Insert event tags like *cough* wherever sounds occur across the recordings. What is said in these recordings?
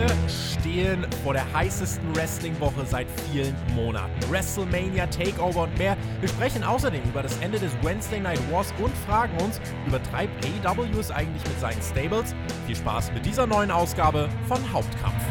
Wir stehen vor der heißesten Wrestling-Woche seit vielen Monaten. WrestleMania, Takeover und mehr. Wir sprechen außerdem über das Ende des Wednesday Night Wars und fragen uns, übertreibt AEW es eigentlich mit seinen Stables? Viel Spaß mit dieser neuen Ausgabe von Hauptkampf.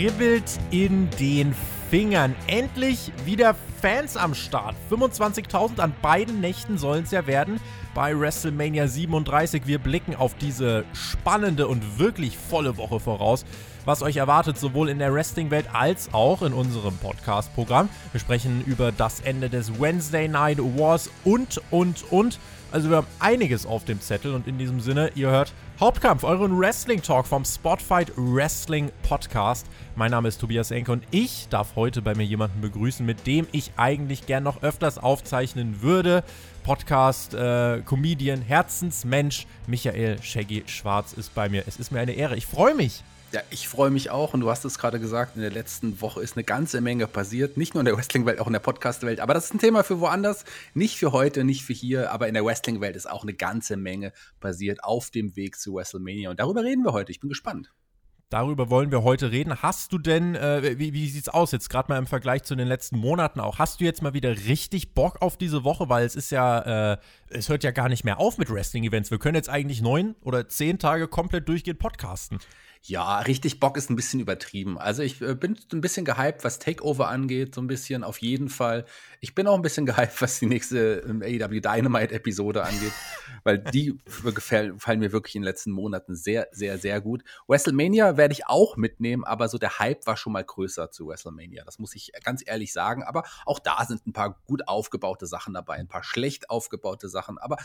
Kribbelt in den Fingern. Endlich wieder Fans am Start. 25.000 an beiden Nächten sollen es ja werden bei WrestleMania 37. Wir blicken auf diese spannende und wirklich volle Woche voraus, was euch erwartet, sowohl in der Wrestling-Welt als auch in unserem Podcast-Programm. Wir sprechen über das Ende des Wednesday Night Wars und, und, und. Also wir haben einiges auf dem Zettel und in diesem Sinne, ihr hört Hauptkampf, euren Wrestling Talk vom Spotfight Wrestling Podcast. Mein Name ist Tobias Enke und ich darf heute bei mir jemanden begrüßen, mit dem ich eigentlich gern noch öfters aufzeichnen würde. Podcast, äh, Comedian, Herzensmensch, Michael Shaggy Schwarz ist bei mir. Es ist mir eine Ehre. Ich freue mich. Ja, ich freue mich auch und du hast es gerade gesagt, in der letzten Woche ist eine ganze Menge passiert, nicht nur in der *laughs* Wrestling-Welt, auch in der Podcast-Welt, aber das ist ein Thema für woanders, nicht für heute, nicht für hier, aber in der Wrestling-Welt ist auch eine ganze Menge passiert auf dem Weg zu WrestleMania und darüber reden wir heute, ich bin gespannt. Darüber wollen wir heute reden. Hast du denn, äh, wie, wie sieht's aus jetzt gerade mal im Vergleich zu den letzten Monaten auch? Hast du jetzt mal wieder richtig Bock auf diese Woche? Weil es ist ja, äh, es hört ja gar nicht mehr auf mit Wrestling-Events. Wir können jetzt eigentlich neun oder zehn Tage komplett durchgehend podcasten. Ja, richtig Bock ist ein bisschen übertrieben. Also ich äh, bin ein bisschen gehypt, was Takeover angeht, so ein bisschen auf jeden Fall. Ich bin auch ein bisschen *laughs* gehypt, was die nächste ähm, AEW Dynamite Episode angeht, weil die gefallen, gefallen mir wirklich in den letzten Monaten sehr, sehr, sehr gut. WrestleMania werde ich auch mitnehmen, aber so der Hype war schon mal größer zu WrestleMania. Das muss ich ganz ehrlich sagen. Aber auch da sind ein paar gut aufgebaute Sachen dabei, ein paar schlecht aufgebaute Sachen. Aber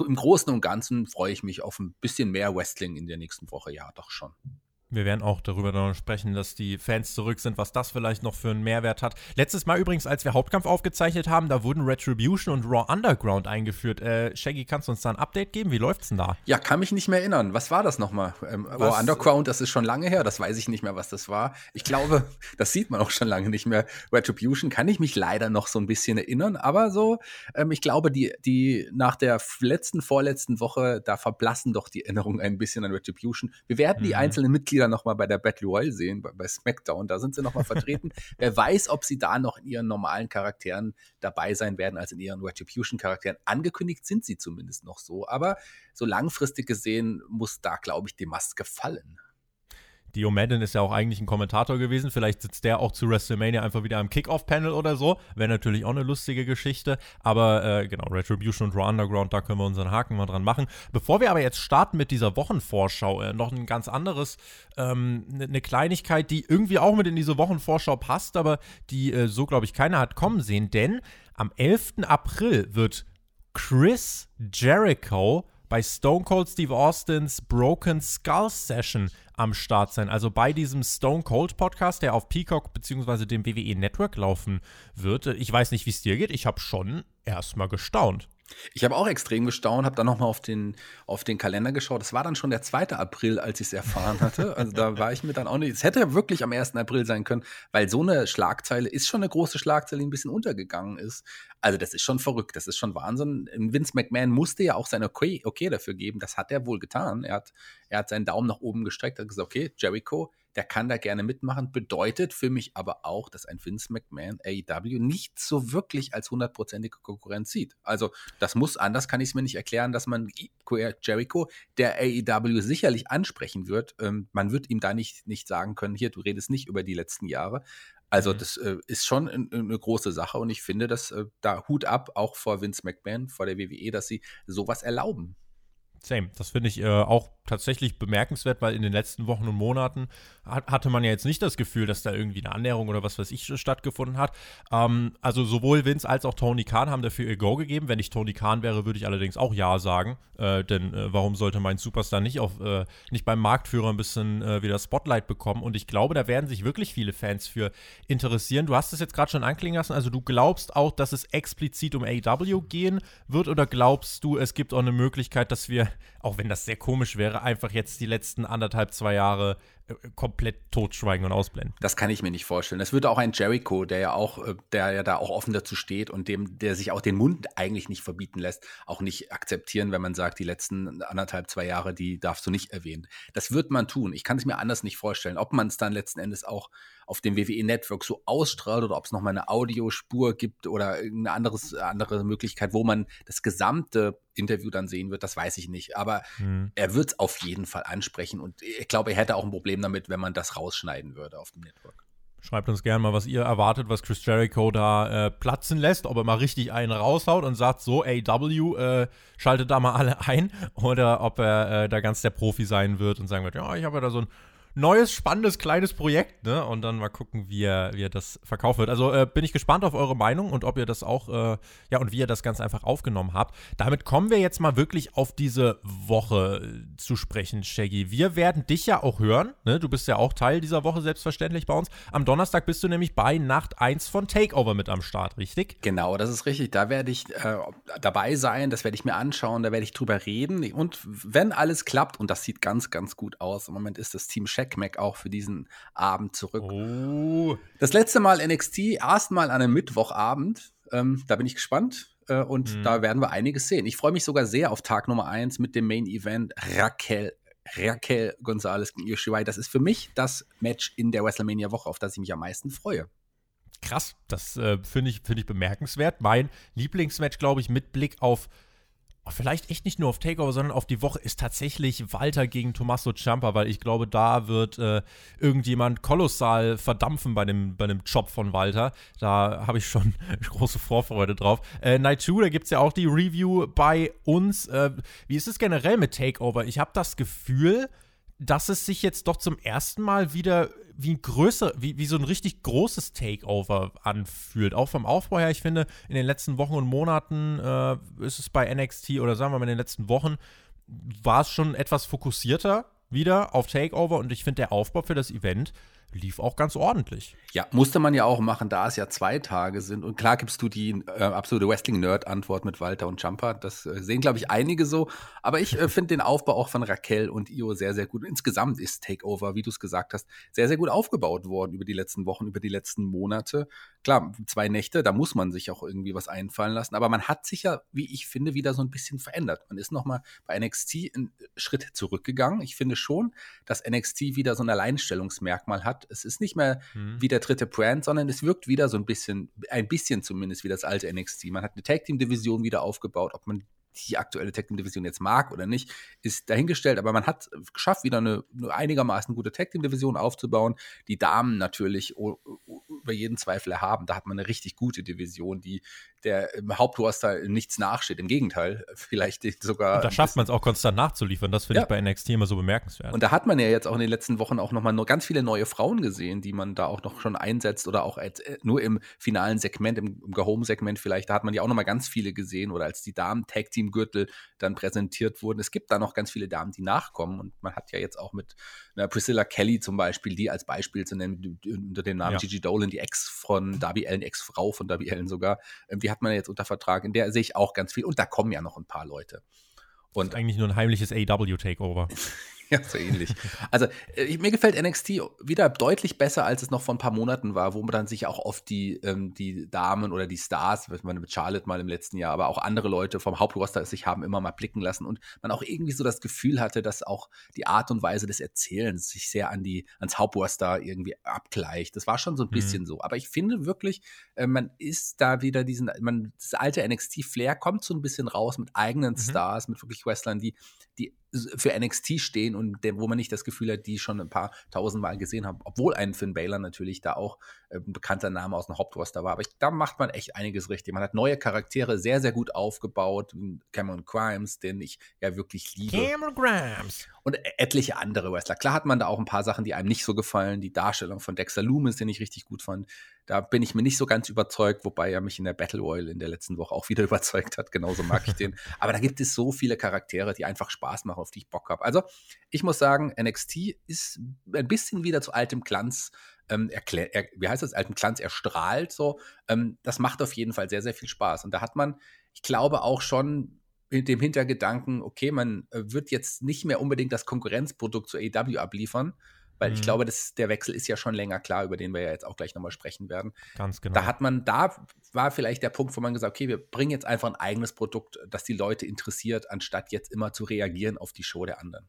im Großen und Ganzen freue ich mich auf ein bisschen mehr Wrestling in der nächsten Woche. Ja, doch schon. Wir werden auch darüber noch sprechen, dass die Fans zurück sind, was das vielleicht noch für einen Mehrwert hat. Letztes Mal übrigens, als wir Hauptkampf aufgezeichnet haben, da wurden Retribution und Raw Underground eingeführt. Äh, Shaggy, kannst du uns da ein Update geben? Wie läuft's denn da? Ja, kann mich nicht mehr erinnern. Was war das nochmal? Ähm, Raw Underground, das ist schon lange her, das weiß ich nicht mehr, was das war. Ich glaube, *laughs* das sieht man auch schon lange nicht mehr. Retribution kann ich mich leider noch so ein bisschen erinnern, aber so, ähm, ich glaube, die, die nach der letzten, vorletzten Woche, da verblassen doch die Erinnerungen ein bisschen an Retribution. Wir werden mhm. die einzelnen Mitglieder Mitglieder nochmal bei der Battle Royale sehen, bei, bei SmackDown. Da sind sie nochmal vertreten. *laughs* Wer weiß, ob sie da noch in ihren normalen Charakteren dabei sein werden, als in ihren Retribution-Charakteren. Angekündigt sind sie zumindest noch so. Aber so langfristig gesehen muss da, glaube ich, die Maske fallen. Dio Madden ist ja auch eigentlich ein Kommentator gewesen. Vielleicht sitzt der auch zu WrestleMania einfach wieder am Kickoff-Panel oder so. Wäre natürlich auch eine lustige Geschichte. Aber äh, genau, Retribution und Raw Underground, da können wir unseren Haken mal dran machen. Bevor wir aber jetzt starten mit dieser Wochenvorschau, äh, noch ein ganz anderes, ähm, eine ne Kleinigkeit, die irgendwie auch mit in diese Wochenvorschau passt, aber die äh, so, glaube ich, keiner hat kommen sehen. Denn am 11. April wird Chris Jericho bei Stone Cold Steve Austins Broken Skull Session am Start sein. Also bei diesem Stone Cold Podcast, der auf Peacock bzw. dem WWE Network laufen wird. Ich weiß nicht, wie es dir geht. Ich habe schon erstmal gestaunt. Ich habe auch extrem gestaunt, habe dann nochmal auf den, auf den Kalender geschaut. Das war dann schon der 2. April, als ich es erfahren hatte. Also da war ich mir dann auch nicht. Es hätte wirklich am 1. April sein können, weil so eine Schlagzeile ist schon eine große Schlagzeile, die ein bisschen untergegangen ist. Also das ist schon verrückt, das ist schon Wahnsinn. Vince McMahon musste ja auch sein okay, okay dafür geben. Das hat er wohl getan. Er hat, er hat seinen Daumen nach oben gestreckt, hat gesagt, okay, Jericho, der kann da gerne mitmachen. Bedeutet für mich aber auch, dass ein Vince McMahon AEW nicht so wirklich als hundertprozentige Konkurrenz sieht. Also das muss, anders kann ich es mir nicht erklären, dass man Jericho, der AEW sicherlich ansprechen wird, ähm, man wird ihm da nicht, nicht sagen können, hier, du redest nicht über die letzten Jahre. Also mhm. das äh, ist schon eine große Sache und ich finde, dass äh, da Hut ab auch vor Vince McMahon, vor der WWE, dass sie sowas erlauben. Same. Das finde ich äh, auch tatsächlich bemerkenswert, weil in den letzten Wochen und Monaten hat, hatte man ja jetzt nicht das Gefühl, dass da irgendwie eine Annäherung oder was weiß ich stattgefunden hat. Ähm, also sowohl Vince als auch Tony Khan haben dafür ihr Go gegeben. Wenn ich Tony Khan wäre, würde ich allerdings auch Ja sagen. Äh, denn äh, warum sollte mein Superstar nicht auf äh, nicht beim Marktführer ein bisschen äh, wieder Spotlight bekommen? Und ich glaube, da werden sich wirklich viele Fans für interessieren. Du hast es jetzt gerade schon anklingen lassen. Also du glaubst auch, dass es explizit um AW gehen wird oder glaubst du, es gibt auch eine Möglichkeit, dass wir, auch wenn das sehr komisch wäre, wäre einfach jetzt die letzten anderthalb, zwei Jahre komplett totschweigen und ausblenden. Das kann ich mir nicht vorstellen. Das würde auch ein Jericho, der ja auch, äh, der ja da auch offen dazu steht und dem, der sich auch den Mund eigentlich nicht verbieten lässt, auch nicht akzeptieren, wenn man sagt, die letzten anderthalb, zwei Jahre, die darfst du nicht erwähnen. Das wird man tun. Ich kann es mir anders nicht vorstellen. Ob man es dann letzten Endes auch auf dem WWE-Network so ausstrahlt oder ob es nochmal eine Audiospur gibt oder irgendeine anderes, andere Möglichkeit, wo man das gesamte Interview dann sehen wird, das weiß ich nicht. Aber mhm. er wird es auf jeden Fall ansprechen und ich glaube, er hätte auch ein Problem damit, wenn man das rausschneiden würde auf dem Network. Schreibt uns gerne mal, was ihr erwartet, was Chris Jericho da äh, platzen lässt, ob er mal richtig einen raushaut und sagt, so, AW, äh, schaltet da mal alle ein, *laughs* oder ob er äh, da ganz der Profi sein wird und sagen wird, ja, ich habe ja da so ein neues, spannendes, kleines Projekt, ne? Und dann mal gucken, wie er, wie er das verkauft wird. Also äh, bin ich gespannt auf eure Meinung und ob ihr das auch, äh, ja, und wie ihr das ganz einfach aufgenommen habt. Damit kommen wir jetzt mal wirklich auf diese Woche äh, zu sprechen, Shaggy. Wir werden dich ja auch hören, ne? Du bist ja auch Teil dieser Woche, selbstverständlich bei uns. Am Donnerstag bist du nämlich bei Nacht 1 von Takeover mit am Start, richtig? Genau, das ist richtig. Da werde ich äh, dabei sein, das werde ich mir anschauen, da werde ich drüber reden. Und wenn alles klappt, und das sieht ganz, ganz gut aus, im Moment ist das Team Chef Checkmack auch für diesen Abend zurück. Oh. Das letzte Mal NXT, erstmal an einem Mittwochabend. Ähm, da bin ich gespannt. Äh, und mhm. da werden wir einiges sehen. Ich freue mich sogar sehr auf Tag Nummer 1 mit dem Main Event Raquel Raquel Gonzalez gegen Io Das ist für mich das Match in der WrestleMania-Woche, auf das ich mich am meisten freue. Krass, das äh, finde ich, find ich bemerkenswert. Mein Lieblingsmatch, glaube ich, mit Blick auf vielleicht echt nicht nur auf Takeover, sondern auf die Woche ist tatsächlich Walter gegen Tommaso Ciampa, weil ich glaube, da wird äh, irgendjemand kolossal verdampfen bei dem, bei dem Job von Walter. Da habe ich schon *laughs* große Vorfreude drauf. Äh, Night 2, da gibt es ja auch die Review bei uns. Äh, wie ist es generell mit Takeover? Ich habe das Gefühl, dass es sich jetzt doch zum ersten Mal wieder wie ein größer, wie, wie so ein richtig großes Takeover anfühlt. Auch vom Aufbau her, ich finde, in den letzten Wochen und Monaten äh, ist es bei NXT oder sagen wir mal in den letzten Wochen, war es schon etwas fokussierter wieder auf Takeover und ich finde, der Aufbau für das Event lief auch ganz ordentlich. Ja, musste man ja auch machen, da es ja zwei Tage sind. Und klar gibst du die äh, absolute Wrestling-Nerd-Antwort mit Walter und Jumper. Das äh, sehen, glaube ich, einige so. Aber ich äh, finde den Aufbau auch von Raquel und Io sehr, sehr gut. Insgesamt ist Takeover, wie du es gesagt hast, sehr, sehr gut aufgebaut worden über die letzten Wochen, über die letzten Monate. Klar, zwei Nächte, da muss man sich auch irgendwie was einfallen lassen. Aber man hat sich ja, wie ich finde, wieder so ein bisschen verändert. Man ist nochmal bei NXT einen Schritt zurückgegangen. Ich finde schon, dass NXT wieder so ein Alleinstellungsmerkmal hat es ist nicht mehr mhm. wie der dritte Brand, sondern es wirkt wieder so ein bisschen, ein bisschen zumindest wie das alte NXT. Man hat eine Tag Team Division wieder aufgebaut, ob man die aktuelle Tag Team Division jetzt mag oder nicht, ist dahingestellt, aber man hat geschafft, wieder eine, eine einigermaßen gute Tag Team Division aufzubauen. Die Damen natürlich über jeden Zweifel erhaben. Da hat man eine richtig gute Division, die der im Hauptroster nichts nachsteht. Im Gegenteil, *laughs* vielleicht sogar. Und da schafft man es auch konstant nachzuliefern. Das finde ja. ich bei NXT immer so bemerkenswert. Und da hat man ja jetzt auch in den letzten Wochen auch nochmal noch ganz viele neue Frauen gesehen, die man da auch noch schon einsetzt oder auch als, äh, nur im finalen Segment, im, im Go-Home-Segment vielleicht. Da hat man ja auch nochmal ganz viele gesehen oder als die Damen-Tag-Team-Gürtel dann präsentiert wurden. Es gibt da noch ganz viele Damen, die nachkommen. Und man hat ja jetzt auch mit einer Priscilla Kelly zum Beispiel, die als Beispiel zu nennen, unter dem Namen ja. Gigi Dolan, die Ex von Darby Allen, Ex-Frau von Darby Allen sogar, ähm, die hat man jetzt unter Vertrag, in der sehe ich auch ganz viel. Und da kommen ja noch ein paar Leute. Und eigentlich nur ein heimliches AW-Takeover. *laughs* Ja, so ähnlich. Also, äh, mir gefällt NXT wieder deutlich besser, als es noch vor ein paar Monaten war, wo man dann sich auch oft die, ähm, die Damen oder die Stars, was man mit Charlotte mal im letzten Jahr, aber auch andere Leute vom Hauptroster sich haben immer mal blicken lassen und man auch irgendwie so das Gefühl hatte, dass auch die Art und Weise des Erzählens sich sehr an die, ans Hauptroster irgendwie abgleicht. Das war schon so ein mhm. bisschen so. Aber ich finde wirklich, äh, man ist da wieder diesen, man, das alte NXT-Flair kommt so ein bisschen raus mit eigenen mhm. Stars, mit wirklich Wrestlern, die, die für NXT stehen und der, wo man nicht das Gefühl hat, die schon ein paar tausend Mal gesehen haben, obwohl ein Finn Baylor natürlich da auch äh, ein bekannter Name aus dem Hauptroster war. Aber ich, da macht man echt einiges richtig. Man hat neue Charaktere sehr, sehr gut aufgebaut. Cameron Grimes, den ich ja wirklich liebe. Cameron Grimes. Und etliche andere Wrestler. Klar hat man da auch ein paar Sachen, die einem nicht so gefallen. Die Darstellung von Dexter Loomis, den ich richtig gut fand. Da bin ich mir nicht so ganz überzeugt, wobei er mich in der Battle Royale in der letzten Woche auch wieder *laughs* überzeugt hat. Genauso mag ich den. *laughs* Aber da gibt es so viele Charaktere, die einfach Spaß machen, auf die ich Bock habe. Also, ich muss sagen, NXT ist ein bisschen wieder zu altem Glanz. Ähm, erklär, er, wie heißt das, altem Glanz erstrahlt so. Ähm, das macht auf jeden Fall sehr, sehr viel Spaß. Und da hat man, ich glaube auch schon mit dem Hintergedanken, okay, man äh, wird jetzt nicht mehr unbedingt das Konkurrenzprodukt zu AEW abliefern, weil mhm. ich glaube, das, der Wechsel ist ja schon länger klar, über den wir ja jetzt auch gleich nochmal sprechen werden. Ganz genau. Da hat man, da war vielleicht der Punkt, wo man gesagt, okay, wir bringen jetzt einfach ein eigenes Produkt, das die Leute interessiert, anstatt jetzt immer zu reagieren auf die Show der anderen.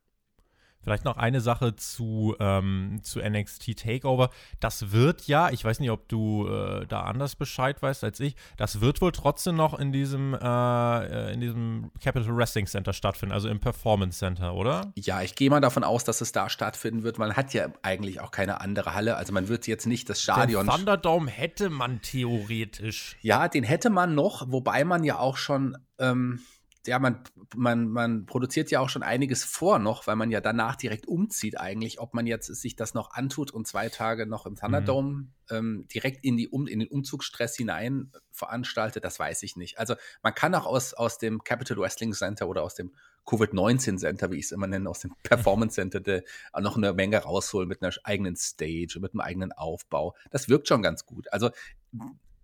Vielleicht noch eine Sache zu, ähm, zu NXT Takeover. Das wird ja, ich weiß nicht, ob du äh, da anders Bescheid weißt als ich, das wird wohl trotzdem noch in diesem, äh, in diesem Capital Wrestling Center stattfinden, also im Performance Center, oder? Ja, ich gehe mal davon aus, dass es da stattfinden wird. Man hat ja eigentlich auch keine andere Halle. Also man wird jetzt nicht das Stadion. Den Thunderdome hätte man theoretisch. Ja, den hätte man noch, wobei man ja auch schon. Ähm, ja, man, man, man produziert ja auch schon einiges vor noch, weil man ja danach direkt umzieht eigentlich. Ob man jetzt sich das noch antut und zwei Tage noch im Thunderdome mhm. ähm, direkt in, die um, in den Umzugsstress hinein veranstaltet, das weiß ich nicht. Also man kann auch aus, aus dem Capital Wrestling Center oder aus dem Covid-19 Center, wie ich es immer nenne, aus dem Performance Center, de, noch eine Menge rausholen mit einer eigenen Stage, mit einem eigenen Aufbau. Das wirkt schon ganz gut. Also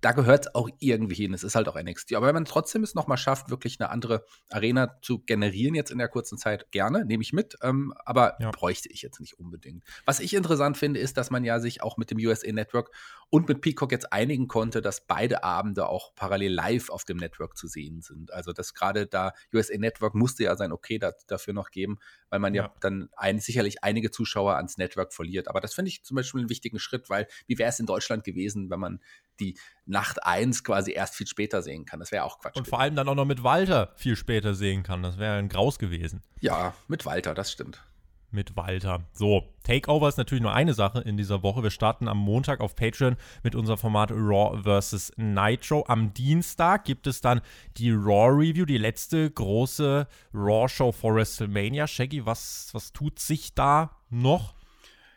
da gehört es auch irgendwie hin. Es ist halt auch NXT. Aber wenn man trotzdem es nochmal schafft, wirklich eine andere Arena zu generieren jetzt in der kurzen Zeit, gerne, nehme ich mit. Ähm, aber ja. bräuchte ich jetzt nicht unbedingt. Was ich interessant finde, ist, dass man ja sich auch mit dem USA Network und mit Peacock jetzt einigen konnte, dass beide Abende auch parallel live auf dem Network zu sehen sind. Also, dass gerade da USA Network musste ja sein Okay da, dafür noch geben, weil man ja, ja dann ein, sicherlich einige Zuschauer ans Network verliert. Aber das finde ich zum Beispiel einen wichtigen Schritt, weil wie wäre es in Deutschland gewesen, wenn man die Nacht 1 quasi erst viel später sehen kann? Das wäre auch Quatsch. Und gewesen. vor allem dann auch noch mit Walter viel später sehen kann. Das wäre ein Graus gewesen. Ja, mit Walter, das stimmt mit Walter. So, Takeover ist natürlich nur eine Sache in dieser Woche. Wir starten am Montag auf Patreon mit unserem Format Raw vs. Nitro. Am Dienstag gibt es dann die Raw Review, die letzte große Raw-Show vor WrestleMania. Shaggy, was, was tut sich da noch?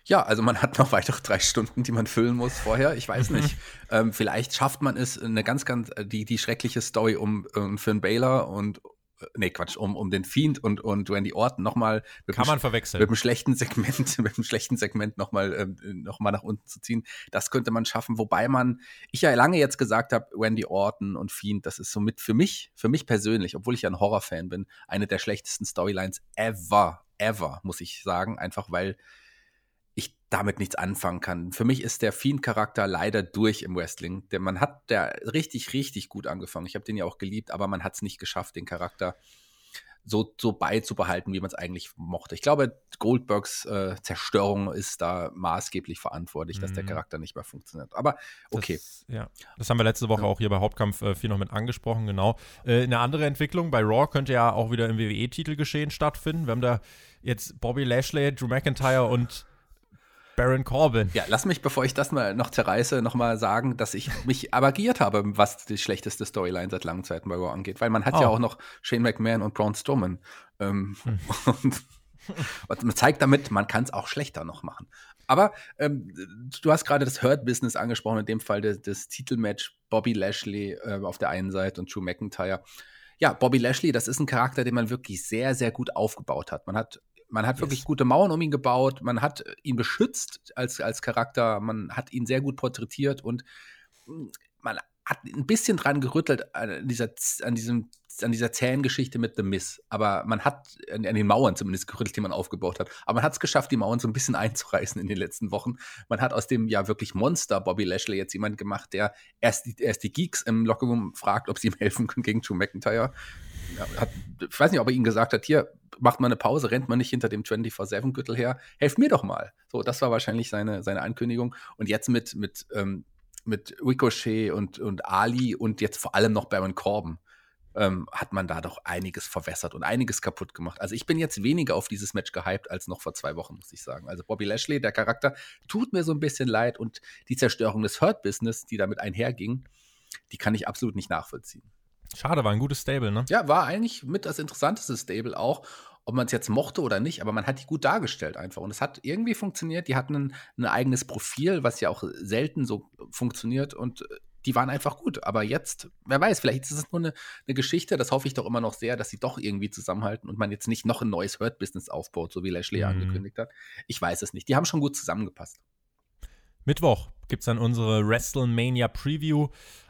Ja, also man hat noch weitere drei Stunden, die man füllen muss vorher. Ich weiß *laughs* nicht. ähm, vielleicht schafft man es, eine ganz, ganz, die, die schreckliche Story um, um Finn Baylor und nee, Quatsch, um, um den Fiend und, und Randy Orton nochmal Kann man verwechseln. Mit einem schlechten Segment, *laughs* mit einem schlechten Segment nochmal ähm, noch nach unten zu ziehen. Das könnte man schaffen, wobei man, ich ja lange jetzt gesagt habe, Randy Orton und Fiend, das ist somit für mich, für mich persönlich, obwohl ich ja ein Horrorfan bin, eine der schlechtesten Storylines ever, ever, muss ich sagen. Einfach weil ich damit nichts anfangen kann. Für mich ist der Fiend-Charakter leider durch im Wrestling. Denn man hat der richtig, richtig gut angefangen. Ich habe den ja auch geliebt, aber man hat es nicht geschafft, den Charakter so, so beizubehalten, wie man es eigentlich mochte. Ich glaube, Goldbergs äh, Zerstörung ist da maßgeblich verantwortlich, dass der mhm. Charakter nicht mehr funktioniert. Aber okay. Das, ja, das haben wir letzte Woche ja. auch hier bei Hauptkampf äh, viel noch mit angesprochen, genau. Äh, eine andere Entwicklung bei Raw könnte ja auch wieder im WWE-Titel geschehen stattfinden. Wir haben da jetzt Bobby Lashley, Drew McIntyre und Baron Corbin. Ja, lass mich, bevor ich das mal noch zerreiße, nochmal sagen, dass ich mich *laughs* abagiert habe, was die schlechteste Storyline seit langen Zeiten bei Raw angeht. Weil man hat oh. ja auch noch Shane McMahon und Braun Strowman. Ähm, hm. *laughs* und, und, man zeigt damit, man kann es auch schlechter noch machen. Aber ähm, du hast gerade das Hurt-Business angesprochen, in dem Fall das, das Titelmatch Bobby Lashley äh, auf der einen Seite und Drew McIntyre. Ja, Bobby Lashley, das ist ein Charakter, den man wirklich sehr, sehr gut aufgebaut hat. Man hat man hat yes. wirklich gute Mauern um ihn gebaut, man hat ihn beschützt als, als Charakter, man hat ihn sehr gut porträtiert und man hat ein bisschen dran gerüttelt an dieser, an diesem, an dieser zähen Geschichte mit The Miss. Aber man hat an, den Mauern zumindest gerüttelt, die man aufgebaut hat. Aber man hat es geschafft, die Mauern so ein bisschen *laughs* einzureißen in den letzten Wochen. Man hat aus dem ja wirklich Monster Bobby Lashley jetzt jemand gemacht, der erst die, erst die Geeks im Lockerroom fragt, ob sie ihm *laughs* helfen können gegen Drew McIntyre. Hat, ich weiß nicht, ob er ihnen gesagt hat, hier, macht mal eine Pause, rennt man nicht hinter dem 24-7-Gürtel her, helft mir doch mal. So, das war wahrscheinlich seine, seine Ankündigung. Und jetzt mit, mit, ähm, mit Ricochet und, und Ali und jetzt vor allem noch Baron Corbin ähm, hat man da doch einiges verwässert und einiges kaputt gemacht. Also ich bin jetzt weniger auf dieses Match gehypt als noch vor zwei Wochen, muss ich sagen. Also Bobby Lashley, der Charakter, tut mir so ein bisschen leid und die Zerstörung des Hurt-Business, die damit einherging, die kann ich absolut nicht nachvollziehen. Schade, war ein gutes Stable, ne? Ja, war eigentlich mit das interessanteste Stable auch ob man es jetzt mochte oder nicht, aber man hat die gut dargestellt einfach. Und es hat irgendwie funktioniert. Die hatten ein, ein eigenes Profil, was ja auch selten so funktioniert und äh, die waren einfach gut. Aber jetzt, wer weiß, vielleicht ist es nur eine, eine, Geschichte, das hoffe ich doch immer noch sehr, dass sie doch irgendwie zusammenhalten und man jetzt nicht noch ein neues Hurt-Business aufbaut, so wie Lashley mhm. angekündigt hat. Ich weiß es nicht. Die haben schon gut zusammengepasst. Mittwoch gibt es dann unsere WrestleMania Preview.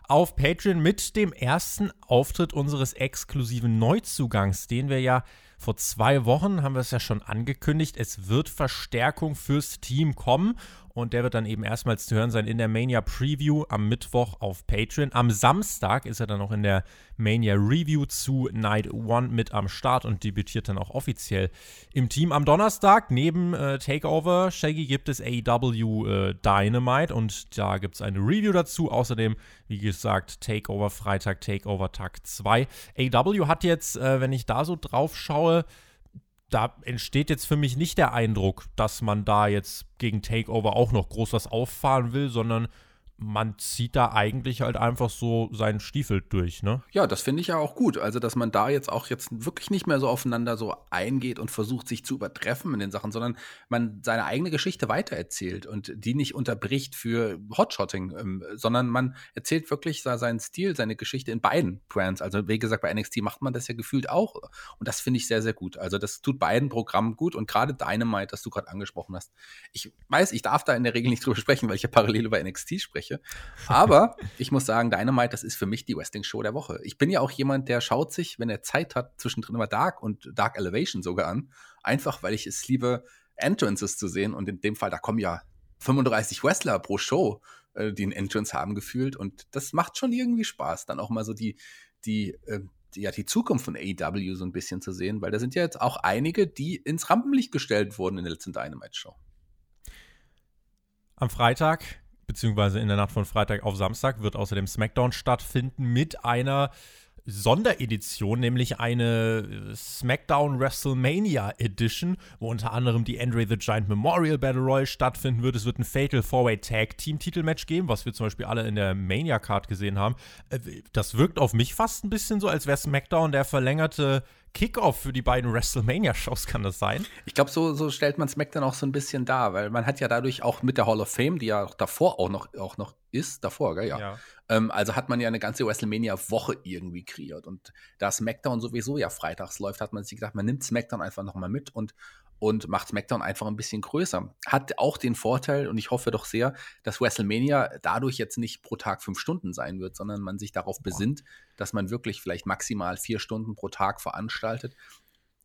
auf Patreon mit dem ersten Auftritt unseres exklusiven Neuzugangs, den wir ja vor zwei Wochen haben wir es ja schon angekündigt. Es wird Verstärkung fürs Team kommen und der wird dann eben erstmals zu hören sein in der Mania Preview am Mittwoch auf Patreon. Am Samstag ist er dann auch in der Mania Review zu Night One mit am Start und debütiert dann auch offiziell im Team. Am Donnerstag neben äh, Takeover Shaggy gibt es AEW äh, Dynamite und da gibt es eine Review dazu. Außerdem, wie gesagt, Takeover Freitag, Takeover Tag 2. AEW hat jetzt, äh, wenn ich da so drauf schaue, da entsteht jetzt für mich nicht der Eindruck, dass man da jetzt gegen Takeover auch noch groß was auffahren will, sondern man zieht da eigentlich halt einfach so seinen Stiefel durch, ne? Ja, das finde ich ja auch gut. Also, dass man da jetzt auch jetzt wirklich nicht mehr so aufeinander so eingeht und versucht, sich zu übertreffen in den Sachen, sondern man seine eigene Geschichte weitererzählt und die nicht unterbricht für Hotshotting, ähm, sondern man erzählt wirklich seinen Stil, seine Geschichte in beiden Brands. Also, wie gesagt, bei NXT macht man das ja gefühlt auch. Und das finde ich sehr, sehr gut. Also, das tut beiden Programmen gut und gerade Dynamite, das du gerade angesprochen hast. Ich weiß, ich darf da in der Regel nicht drüber sprechen, weil ich ja parallel über NXT spreche spreche. Aber ich muss sagen, Dynamite, das ist für mich die Wrestling-Show der Woche. Ich bin ja auch jemand, der schaut sich, wenn er Zeit hat, zwischendrin immer Dark und Dark Elevation sogar an. Einfach, weil ich es liebe, Entrances zu sehen. Und in dem Fall, da kommen ja 35 Wrestler pro Show, äh, die einen Entrance haben gefühlt. Und das macht schon irgendwie Spaß, dann auch mal so die, die, äh, die, ja, die Zukunft von AEW so ein bisschen zu sehen, weil da sind ja jetzt auch einige, die ins Rampenlicht gestellt wurden in der letzten Dynamite-Show. Am Freitag beziehungsweise in der Nacht von Freitag auf Samstag wird außerdem SmackDown stattfinden mit einer Sonderedition, nämlich eine SmackDown WrestleMania Edition, wo unter anderem die Andre the Giant Memorial Battle Royale stattfinden wird. Es wird ein Fatal Four-Way Tag Team Titelmatch geben, was wir zum Beispiel alle in der Mania Card gesehen haben. Äh, das wirkt auf mich fast ein bisschen so, als wäre SmackDown der verlängerte Kickoff für die beiden WrestleMania-Shows, kann das sein? Ich glaube, so, so stellt man SmackDown auch so ein bisschen dar, weil man hat ja dadurch auch mit der Hall of Fame, die ja davor auch noch, auch noch ist, davor, gell? Ja. ja. Ähm, also hat man ja eine ganze WrestleMania-Woche irgendwie kreiert. Und da SmackDown sowieso ja freitags läuft, hat man sich gedacht, man nimmt SmackDown einfach nochmal mit und und macht SmackDown einfach ein bisschen größer. Hat auch den Vorteil, und ich hoffe doch sehr, dass WrestleMania dadurch jetzt nicht pro Tag fünf Stunden sein wird, sondern man sich darauf besinnt, dass man wirklich vielleicht maximal vier Stunden pro Tag veranstaltet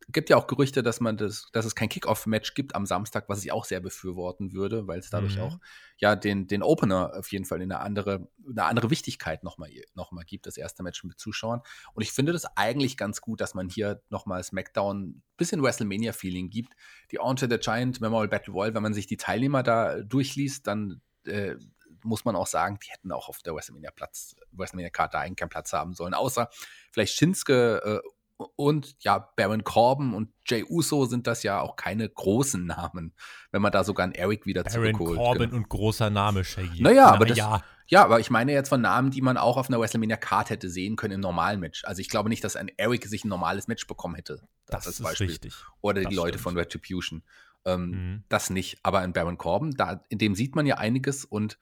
gibt ja auch Gerüchte, dass man das, dass es kein Kickoff-Match gibt am Samstag, was ich auch sehr befürworten würde, weil es dadurch mhm. auch ja den, den Opener auf jeden Fall in eine andere, eine andere Wichtigkeit nochmal noch mal gibt, das erste Match mit Zuschauern. Und ich finde das eigentlich ganz gut, dass man hier nochmal SmackDown ein bisschen WrestleMania-Feeling gibt. Die Entre the Giant Memorial Battle Royale, wenn man sich die Teilnehmer da durchliest, dann äh, muss man auch sagen, die hätten auch auf der WrestleMania Platz, WrestleMania-Karte eigentlich keinen Platz haben sollen, außer vielleicht Shinsuke äh, und ja, Baron Corbin und Jay Uso sind das ja auch keine großen Namen, wenn man da sogar einen Eric wieder Baron zurückholt. Baron Corbin genau. und großer Name, Shaggy. Naja, Na, aber das, ja. ja, aber ich meine jetzt von Namen, die man auch auf einer WrestleMania-Card hätte sehen können im normalen Match. Also ich glaube nicht, dass ein Eric sich ein normales Match bekommen hätte. Das, das ist Beispiel. richtig. Oder das die Leute von Retribution. Ähm, mhm. Das nicht. Aber in Baron Corbin, da, in dem sieht man ja einiges und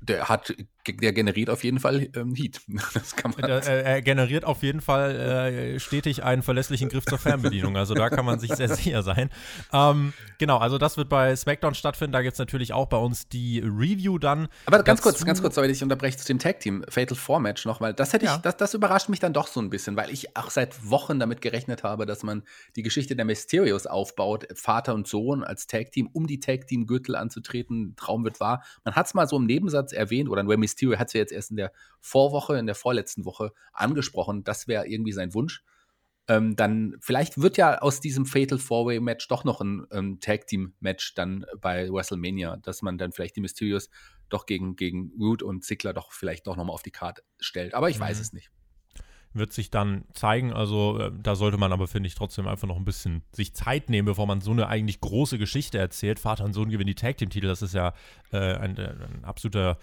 der hat, der generiert auf jeden Fall ähm, Heat. *laughs* Das kann man der, *laughs* äh, er generiert auf jeden Fall äh, stetig einen verlässlichen Griff zur Fernbedienung. Also da kann man sich sehr *laughs* sicher sein. Ähm, genau, also das wird bei SmackDown stattfinden. Da gibt es natürlich auch bei uns die Review dann. Aber ganz dazu. kurz, ganz kurz, sorry, ich unterbreche zu dem Tag Team Fatal Four Match noch, weil das hätte ich, ja. das, das überrascht mich dann doch so ein bisschen, weil ich auch seit Wochen damit gerechnet habe, dass man die Geschichte der Mysterios aufbaut, Vater und Sohn als Tag Team, um die Tag Team Gürtel anzutreten. Traum wird wahr. Man hat es mal so im Neben Nebensatz erwähnt, oder Rey Mysterio hat es ja jetzt erst in der Vorwoche, in der vorletzten Woche angesprochen, das wäre irgendwie sein Wunsch. Ähm, dann vielleicht wird ja aus diesem Fatal Four-Way-Match doch noch ein ähm, Tag-Team-Match dann bei WrestleMania, dass man dann vielleicht die Mysterios doch gegen, gegen Root und Ziggler doch vielleicht doch nochmal auf die Karte stellt. Aber ich mhm. weiß es nicht wird sich dann zeigen. Also äh, da sollte man aber, finde ich, trotzdem einfach noch ein bisschen sich Zeit nehmen, bevor man so eine eigentlich große Geschichte erzählt. Vater und Sohn gewinnen die Tag Team Titel. Das ist ja äh, ein, äh, ein absoluter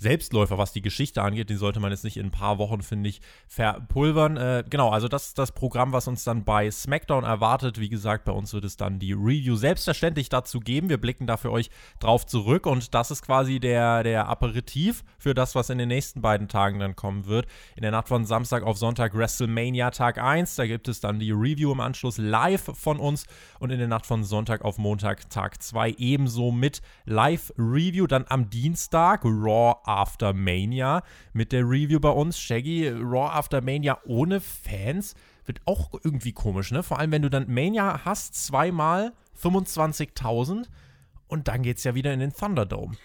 Selbstläufer, was die Geschichte angeht. Den sollte man jetzt nicht in ein paar Wochen, finde ich, verpulvern. Äh, genau, also das ist das Programm, was uns dann bei SmackDown erwartet. Wie gesagt, bei uns wird es dann die Review selbstverständlich dazu geben. Wir blicken da für euch drauf zurück und das ist quasi der, der Aperitif für das, was in den nächsten beiden Tagen dann kommen wird. In der Nacht von Samstag auf Sonntag WrestleMania Tag 1. Da gibt es dann die Review im Anschluss live von uns und in der Nacht von Sonntag auf Montag Tag 2 ebenso mit Live-Review. Dann am Dienstag Raw After Mania mit der Review bei uns. Shaggy, Raw After Mania ohne Fans wird auch irgendwie komisch, ne? Vor allem, wenn du dann Mania hast, zweimal 25.000 und dann geht es ja wieder in den Thunderdome.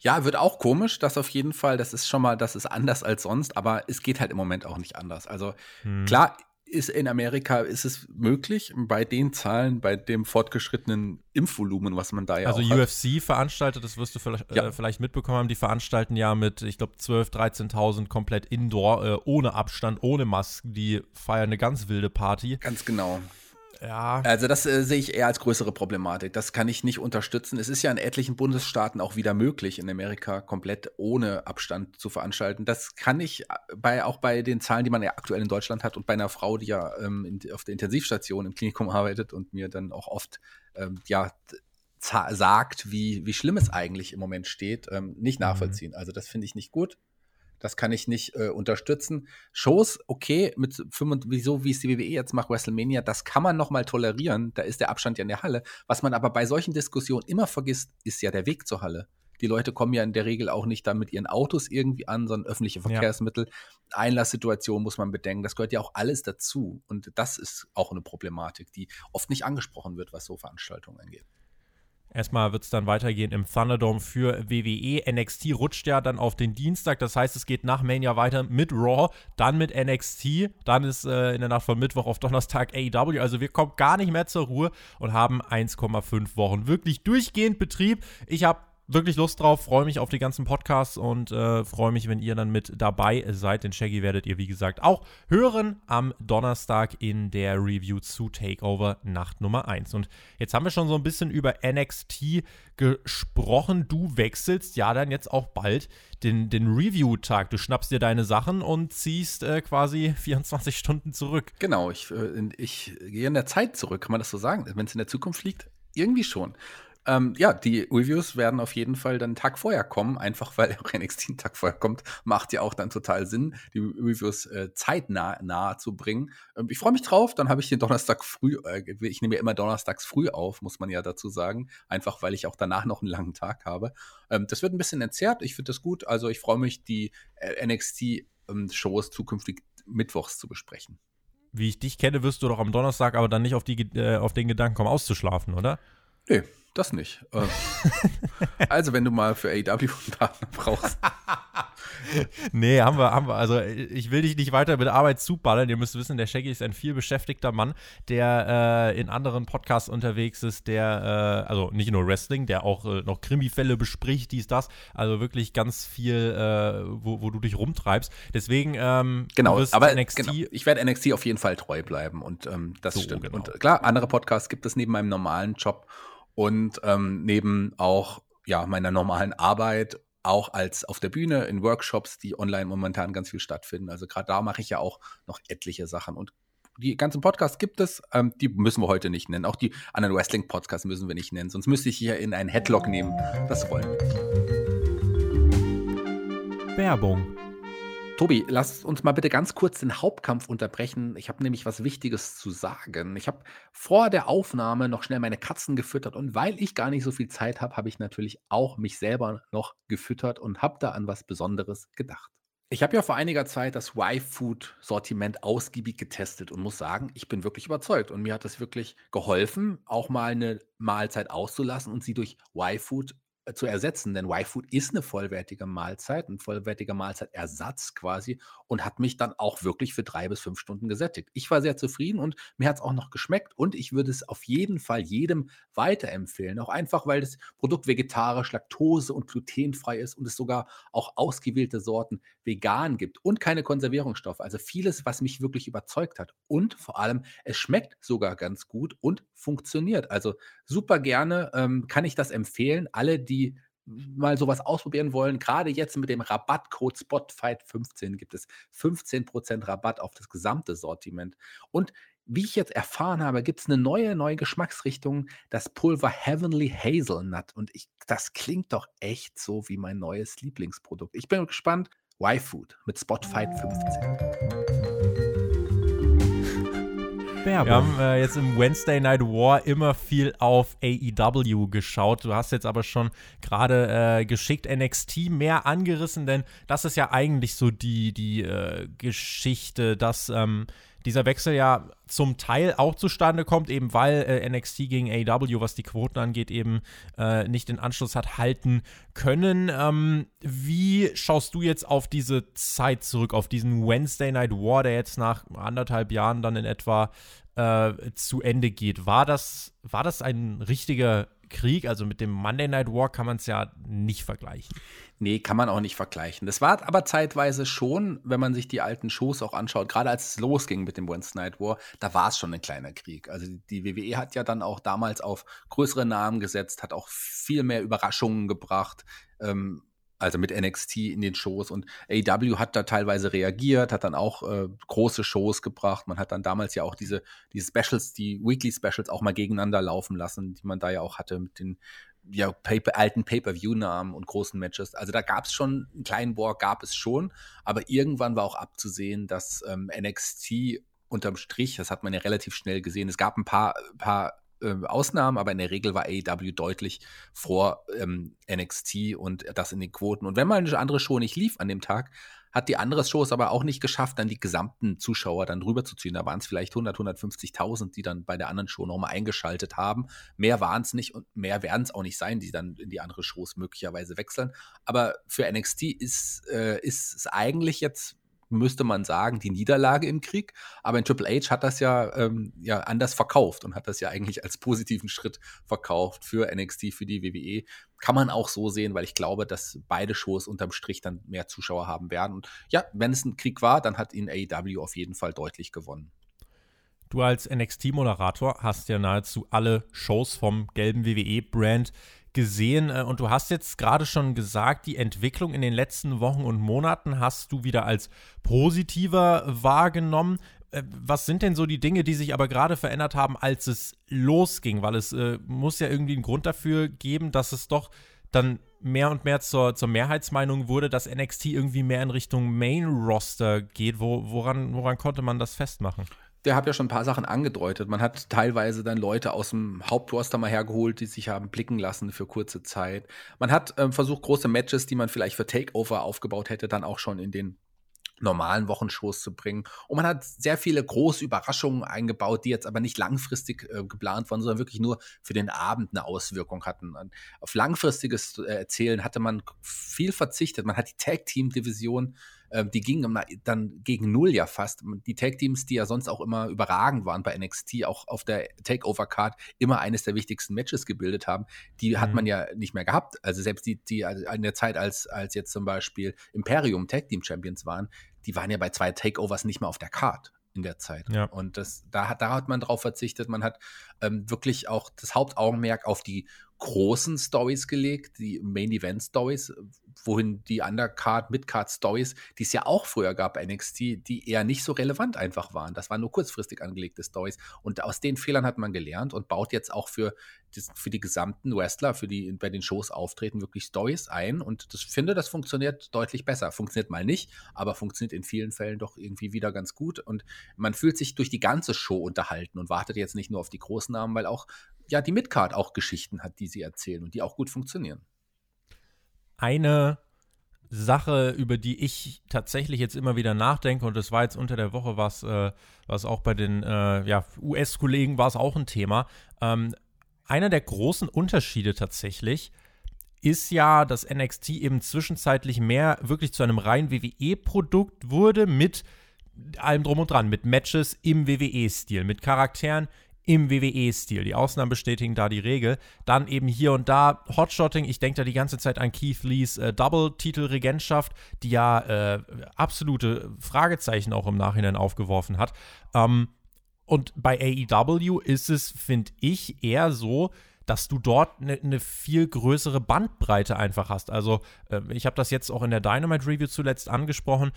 Ja, wird auch komisch, das auf jeden Fall. Das ist schon mal, das ist anders als sonst, aber es geht halt im Moment auch nicht anders. Also hm. klar, ist in Amerika ist es möglich bei den Zahlen, bei dem fortgeschrittenen Impfvolumen, was man da ja also UFC veranstaltet, das wirst du vielleicht, ja. äh, vielleicht, mitbekommen haben, die veranstalten ja mit, ich glaube, 12.000, 13.000 komplett Indoor, äh, ohne Abstand, ohne Masken. Die feiern eine ganz wilde Party. Ganz genau. Ja. Also das äh, sehe ich eher als größere Problematik. Das kann ich nicht unterstützen. Es ist ja in etlichen Bundesstaaten auch wieder möglich, in Amerika komplett ohne Abstand zu veranstalten. Das kann ich äh, bei, auch bei den Zahlen, die man ja aktuell in Deutschland hat und bei einer Frau, die ja ähm, in, auf der Intensivstation im Klinikum arbeitet und mir dann auch oft ähm, ja sagt, wie, wie schlimm es eigentlich im Moment steht, ähm, nicht mhm. nachvollziehen. Mhm. Also das finde ich nicht gut. Das kann ich nicht äh, unterstützen. Shows, okay, mit 5, wieso, wie es die WWE jetzt macht, WrestleMania, das kann man noch mal tolerieren. Da ist der Abstand ja in der Halle. Was man aber bei solchen Diskussionen immer vergisst, ist ja der Weg zur Halle. Die Leute kommen ja in der Regel auch nicht da mit ihren Autos irgendwie an, sondern öffentliche Verkehrsmittel. Ja. Einlasssituation muss man bedenken. Das gehört ja auch alles dazu. Und das ist auch eine Problematik, die oft nicht angesprochen wird, was so Veranstaltungen angeht. Erstmal wird es dann weitergehen im Thunderdome für WWE. NXT rutscht ja dann auf den Dienstag. Das heißt, es geht nach Mania weiter mit Raw, dann mit NXT. Dann ist äh, in der Nacht von Mittwoch auf Donnerstag AEW. Also wir kommen gar nicht mehr zur Ruhe und haben 1,5 Wochen wirklich durchgehend Betrieb. Ich habe wirklich Lust drauf, freue mich auf die ganzen Podcasts und äh, freue mich, wenn ihr dann mit dabei seid. Den Shaggy werdet ihr, wie gesagt, auch hören am Donnerstag in der Review zu Takeover Nacht Nummer 1. Und jetzt haben wir schon so ein bisschen über NXT gesprochen. Du wechselst ja dann jetzt auch bald den, den Review-Tag. Du schnappst dir deine Sachen und ziehst äh, quasi *laughs* 24 Stunden zurück. Genau, ich, äh, ich gehe in der Zeit zurück, kann man das so sagen? Wenn es in der Zukunft liegt? Irgendwie schon. Ähm, ja, die Reviews werden auf jeden Fall dann einen Tag vorher kommen, einfach weil auch *laughs* NXT einen Tag vorher kommt. Macht ja auch dann total Sinn, die Reviews äh, zeitnah nahe zu bringen. Ähm, ich freue mich drauf, dann habe ich den Donnerstag früh, äh, ich nehme ja immer donnerstags früh auf, muss man ja dazu sagen, einfach weil ich auch danach noch einen langen Tag habe. Ähm, das wird ein bisschen entzerrt, ich finde das gut. Also ich freue mich, die äh, NXT-Shows ähm, zukünftig mittwochs zu besprechen. Wie ich dich kenne, wirst du doch am Donnerstag aber dann nicht auf, die, äh, auf den Gedanken kommen, auszuschlafen, oder? Nee, das nicht. Äh, *laughs* also, wenn du mal für AW einen Partner brauchst. *laughs* nee, haben wir, haben wir. Also, ich will dich nicht weiter mit Arbeit zuballern. Ihr müsst wissen, der Shaggy ist ein viel beschäftigter Mann, der äh, in anderen Podcasts unterwegs ist, der, äh, also nicht nur Wrestling, der auch äh, noch Krimi-Fälle bespricht, dies, das. Also wirklich ganz viel, äh, wo, wo, du dich rumtreibst. Deswegen, ähm, genau, aber NXT genau, ich werde NXT auf jeden Fall treu bleiben und ähm, das so, stimmt. Genau. Und klar, andere Podcasts gibt es neben meinem normalen Job und ähm, neben auch ja, meiner normalen Arbeit auch als auf der Bühne in Workshops, die online momentan ganz viel stattfinden. Also gerade da mache ich ja auch noch etliche Sachen und die ganzen Podcasts gibt es, ähm, die müssen wir heute nicht nennen. Auch die anderen Wrestling-Podcasts müssen wir nicht nennen, sonst müsste ich hier in einen Headlock nehmen. Das wollen wir. Werbung Tobi, lass uns mal bitte ganz kurz den Hauptkampf unterbrechen. Ich habe nämlich was Wichtiges zu sagen. Ich habe vor der Aufnahme noch schnell meine Katzen gefüttert und weil ich gar nicht so viel Zeit habe, habe ich natürlich auch mich selber noch gefüttert und habe da an was Besonderes gedacht. Ich habe ja vor einiger Zeit das Y-Food-Sortiment ausgiebig getestet und muss sagen, ich bin wirklich überzeugt. Und mir hat es wirklich geholfen, auch mal eine Mahlzeit auszulassen und sie durch Y-Food zu ersetzen, denn Y-Food ist eine vollwertige Mahlzeit, ein vollwertiger Mahlzeitersatz quasi und hat mich dann auch wirklich für drei bis fünf Stunden gesättigt. Ich war sehr zufrieden und mir hat es auch noch geschmeckt und ich würde es auf jeden Fall jedem weiterempfehlen. Auch einfach, weil das Produkt vegetarisch, laktose- und glutenfrei ist und es sogar auch ausgewählte Sorten vegan gibt und keine Konservierungsstoffe. Also vieles, was mich wirklich überzeugt hat. Und vor allem, es schmeckt sogar ganz gut und funktioniert. Also super gerne ähm, kann ich das empfehlen. Alle, die mal sowas ausprobieren wollen, gerade jetzt mit dem Rabattcode SPOTFIGHT15 gibt es 15% Rabatt auf das gesamte Sortiment. Und wie ich jetzt erfahren habe, gibt es eine neue, neue Geschmacksrichtung, das Pulver Heavenly Hazelnut. Und ich, das klingt doch echt so wie mein neues Lieblingsprodukt. Ich bin gespannt. Y-Food mit Spotfight 15. Werbung. Wir haben äh, jetzt im Wednesday Night War immer viel auf AEW geschaut. Du hast jetzt aber schon gerade äh, geschickt NXT mehr angerissen, denn das ist ja eigentlich so die, die äh, Geschichte, dass ähm, dieser Wechsel ja zum Teil auch zustande kommt, eben weil äh, NXT gegen AEW, was die Quoten angeht, eben äh, nicht den Anschluss hat halten können. Ähm, wie schaust du jetzt auf diese Zeit zurück, auf diesen Wednesday Night War, der jetzt nach anderthalb Jahren dann in etwa äh, zu Ende geht? War das, war das ein richtiger Krieg, also mit dem Monday Night War kann man es ja nicht vergleichen. Nee, kann man auch nicht vergleichen. Das war aber zeitweise schon, wenn man sich die alten Shows auch anschaut, gerade als es losging mit dem Wednesday Night War, da war es schon ein kleiner Krieg. Also die WWE hat ja dann auch damals auf größere Namen gesetzt, hat auch viel mehr Überraschungen gebracht. Ähm, also mit NXT in den Shows und AW hat da teilweise reagiert, hat dann auch äh, große Shows gebracht. Man hat dann damals ja auch diese, diese Specials, die Weekly Specials auch mal gegeneinander laufen lassen, die man da ja auch hatte mit den ja, Paper, alten Pay-Per-View-Namen und großen Matches. Also da gab es schon, einen kleinen War gab es schon, aber irgendwann war auch abzusehen, dass ähm, NXT unterm Strich, das hat man ja relativ schnell gesehen, es gab ein paar, paar äh, Ausnahmen, aber in der Regel war AEW deutlich vor ähm, NXT und das in den Quoten. Und wenn mal eine andere Show nicht lief an dem Tag, hat die andere Show es aber auch nicht geschafft, dann die gesamten Zuschauer dann rüberzuziehen. Da waren es vielleicht 100, 150.000, die dann bei der anderen Show nochmal eingeschaltet haben. Mehr waren es nicht und mehr werden es auch nicht sein, die dann in die andere Shows möglicherweise wechseln. Aber für NXT ist, äh, ist es eigentlich jetzt müsste man sagen, die Niederlage im Krieg. Aber in Triple H hat das ja, ähm, ja anders verkauft und hat das ja eigentlich als positiven Schritt verkauft für NXT, für die WWE. Kann man auch so sehen, weil ich glaube, dass beide Shows unterm Strich dann mehr Zuschauer haben werden. Und ja, wenn es ein Krieg war, dann hat ihn AEW auf jeden Fall deutlich gewonnen. Du als NXT-Moderator hast ja nahezu alle Shows vom gelben WWE-Brand gesehen äh, und du hast jetzt gerade schon gesagt, die Entwicklung in den letzten Wochen und Monaten hast du wieder als positiver wahrgenommen. Äh, was sind denn so die Dinge, die sich aber gerade verändert haben, als es losging? Weil es äh, muss ja irgendwie einen Grund dafür geben, dass es doch dann mehr und mehr zur, zur Mehrheitsmeinung wurde, dass NXT irgendwie mehr in Richtung Main-Roster geht. Wo, woran, woran konnte man das festmachen? Der hat ja schon ein paar Sachen angedeutet. Man hat teilweise dann Leute aus dem Hauptroster mal hergeholt, die sich haben blicken lassen für kurze Zeit. Man hat ähm, versucht, große Matches, die man vielleicht für Takeover aufgebaut hätte, dann auch schon in den normalen Wochenshows zu bringen. Und man hat sehr viele große Überraschungen eingebaut, die jetzt aber nicht langfristig äh, geplant waren, sondern wirklich nur für den Abend eine Auswirkung hatten. Und auf langfristiges äh, Erzählen hatte man viel verzichtet. Man hat die Tag-Team-Division ähm, die gingen dann gegen Null ja fast. Die Tag-Teams, die ja sonst auch immer überragend waren bei NXT, auch auf der Takeover-Card immer eines der wichtigsten Matches gebildet haben, die mhm. hat man ja nicht mehr gehabt. Also selbst die, die in der Zeit, als, als jetzt zum Beispiel Imperium Tag Team Champions waren, die waren ja bei zwei Takeovers nicht mehr auf der Card in der Zeit. Ja. Und das, da, hat, da hat man drauf verzichtet. Man hat ähm, wirklich auch das Hauptaugenmerk auf die großen Stories gelegt, die Main Event Stories, wohin die Undercard, Midcard Stories, die es ja auch früher gab NXT, die eher nicht so relevant einfach waren. Das waren nur kurzfristig angelegte Stories. Und aus den Fehlern hat man gelernt und baut jetzt auch für, das, für die gesamten Wrestler, für die bei den Shows auftreten, wirklich Stories ein. Und ich finde, das funktioniert deutlich besser. Funktioniert mal nicht, aber funktioniert in vielen Fällen doch irgendwie wieder ganz gut. Und man fühlt sich durch die ganze Show unterhalten und wartet jetzt nicht nur auf die großen Namen, weil auch ja die Midcard auch Geschichten hat, die sie erzählen und die auch gut funktionieren. Eine Sache, über die ich tatsächlich jetzt immer wieder nachdenke, und das war jetzt unter der Woche was, äh, was auch bei den äh, ja, US-Kollegen war es auch ein Thema. Ähm, einer der großen Unterschiede tatsächlich ist ja, dass NXT eben zwischenzeitlich mehr wirklich zu einem rein WWE-Produkt wurde mit allem drum und dran, mit Matches im WWE-Stil, mit Charakteren im WWE-Stil. Die Ausnahmen bestätigen da die Regel. Dann eben hier und da Hotshotting. Ich denke da die ganze Zeit an Keith Lees äh, Double-Titel-Regentschaft, die ja äh, absolute Fragezeichen auch im Nachhinein aufgeworfen hat. Ähm, und bei AEW ist es, finde ich, eher so, dass du dort eine ne viel größere Bandbreite einfach hast. Also äh, ich habe das jetzt auch in der Dynamite Review zuletzt angesprochen,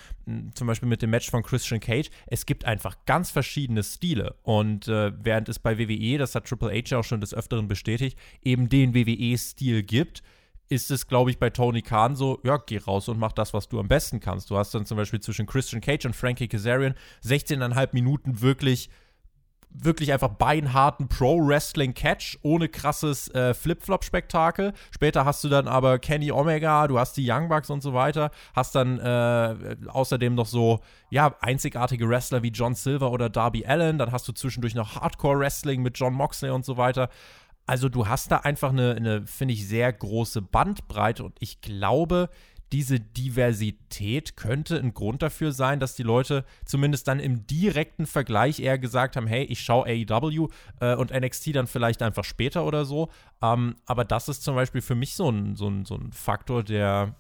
zum Beispiel mit dem Match von Christian Cage. Es gibt einfach ganz verschiedene Stile und äh, während es bei WWE, das hat Triple H auch schon des Öfteren bestätigt, eben den WWE-Stil gibt, ist es, glaube ich, bei Tony Khan so, ja, geh raus und mach das, was du am besten kannst. Du hast dann zum Beispiel zwischen Christian Cage und Frankie Kazarian 16,5 Minuten wirklich wirklich einfach beinharten Pro-Wrestling-Catch ohne krasses äh, Flip-Flop-Spektakel. Später hast du dann aber Kenny Omega, du hast die Young Bucks und so weiter, hast dann äh, außerdem noch so, ja, einzigartige Wrestler wie John Silver oder Darby Allen, dann hast du zwischendurch noch Hardcore-Wrestling mit John Moxley und so weiter. Also du hast da einfach eine, eine finde ich, sehr große Bandbreite und ich glaube, diese Diversität könnte ein Grund dafür sein, dass die Leute zumindest dann im direkten Vergleich eher gesagt haben, hey, ich schaue AEW äh, und NXT dann vielleicht einfach später oder so. Ähm, aber das ist zum Beispiel für mich so ein, so ein, so ein Faktor, der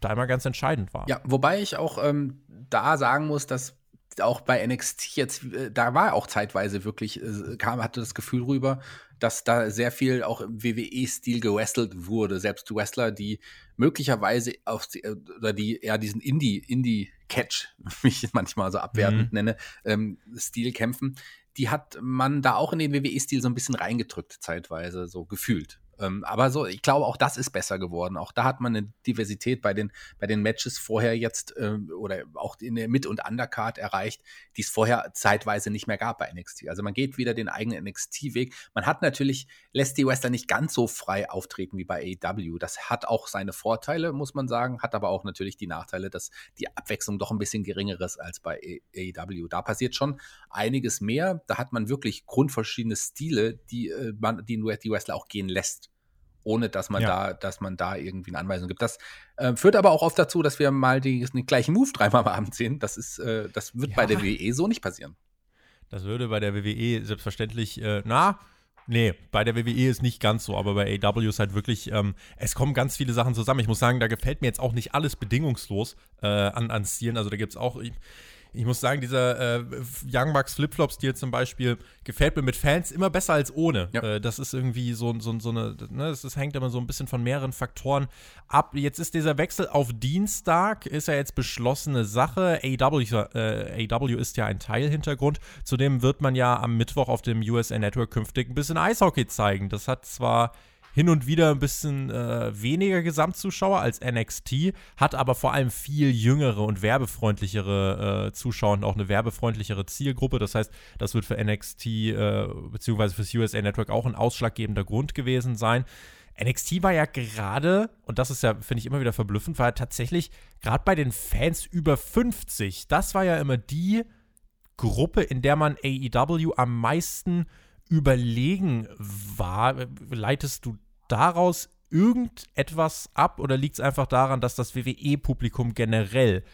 da immer ganz entscheidend war. Ja, wobei ich auch ähm, da sagen muss, dass auch bei NXT jetzt, äh, da war auch zeitweise wirklich, äh, kam, hatte das Gefühl rüber, dass da sehr viel auch im WWE-Stil gewrestelt wurde. Selbst Wrestler, die möglicherweise auf äh, oder die eher diesen Indie, Indie-Catch, *laughs* wie ich manchmal so abwertend mhm. nenne, ähm, Stil kämpfen, die hat man da auch in den WWE-Stil so ein bisschen reingedrückt, zeitweise, so gefühlt. Ähm, aber so, ich glaube, auch das ist besser geworden. Auch da hat man eine Diversität bei den, bei den Matches vorher jetzt ähm, oder auch in der Mid- und Undercard erreicht, die es vorher zeitweise nicht mehr gab bei NXT. Also man geht wieder den eigenen NXT-Weg. Man hat natürlich, lässt die Wrestler nicht ganz so frei auftreten wie bei AEW. Das hat auch seine Vorteile, muss man sagen, hat aber auch natürlich die Nachteile, dass die Abwechslung doch ein bisschen geringer ist als bei AEW. Da passiert schon einiges mehr. Da hat man wirklich grundverschiedene Stile, die äh, man, die die Wrestler auch gehen lässt ohne dass man ja. da, dass man da irgendwie eine Anweisung gibt. Das äh, führt aber auch oft dazu, dass wir mal die, den gleichen Move dreimal am Abend sehen. Das ist, äh, das wird ja. bei der WWE so nicht passieren. Das würde bei der WWE selbstverständlich, äh, na, Nee, bei der WWE ist nicht ganz so, aber bei AW ist halt wirklich, ähm, es kommen ganz viele Sachen zusammen. Ich muss sagen, da gefällt mir jetzt auch nicht alles bedingungslos äh, an, an Stilen. Also da gibt es auch, ich, ich muss sagen, dieser äh, Young Bucks Flip-Flop-Stil zum Beispiel gefällt mir mit Fans immer besser als ohne. Ja. Äh, das ist irgendwie so, so, so eine, ne, das, hängt immer so ein bisschen von mehreren Faktoren ab. Jetzt ist dieser Wechsel auf Dienstag, ist ja jetzt beschlossene Sache. AW, äh, AW ist ja ein Teilhintergrund. Zudem wird man ja am Mittwoch auf dem USA Network künftig ein bisschen Eishockey zeigen. Das hat zwar hin und wieder ein bisschen äh, weniger Gesamtzuschauer als NXT, hat aber vor allem viel jüngere und werbefreundlichere äh, Zuschauer und auch eine werbefreundlichere Zielgruppe. Das heißt, das wird für NXT äh, bzw. fürs USA Network auch ein ausschlaggebender Grund gewesen sein. NXT war ja gerade, und das ist ja, finde ich, immer wieder verblüffend, war ja tatsächlich gerade bei den Fans über 50. Das war ja immer die Gruppe, in der man AEW am meisten überlegen war. Leitest du daraus irgendetwas ab oder liegt es einfach daran, dass das WWE-Publikum generell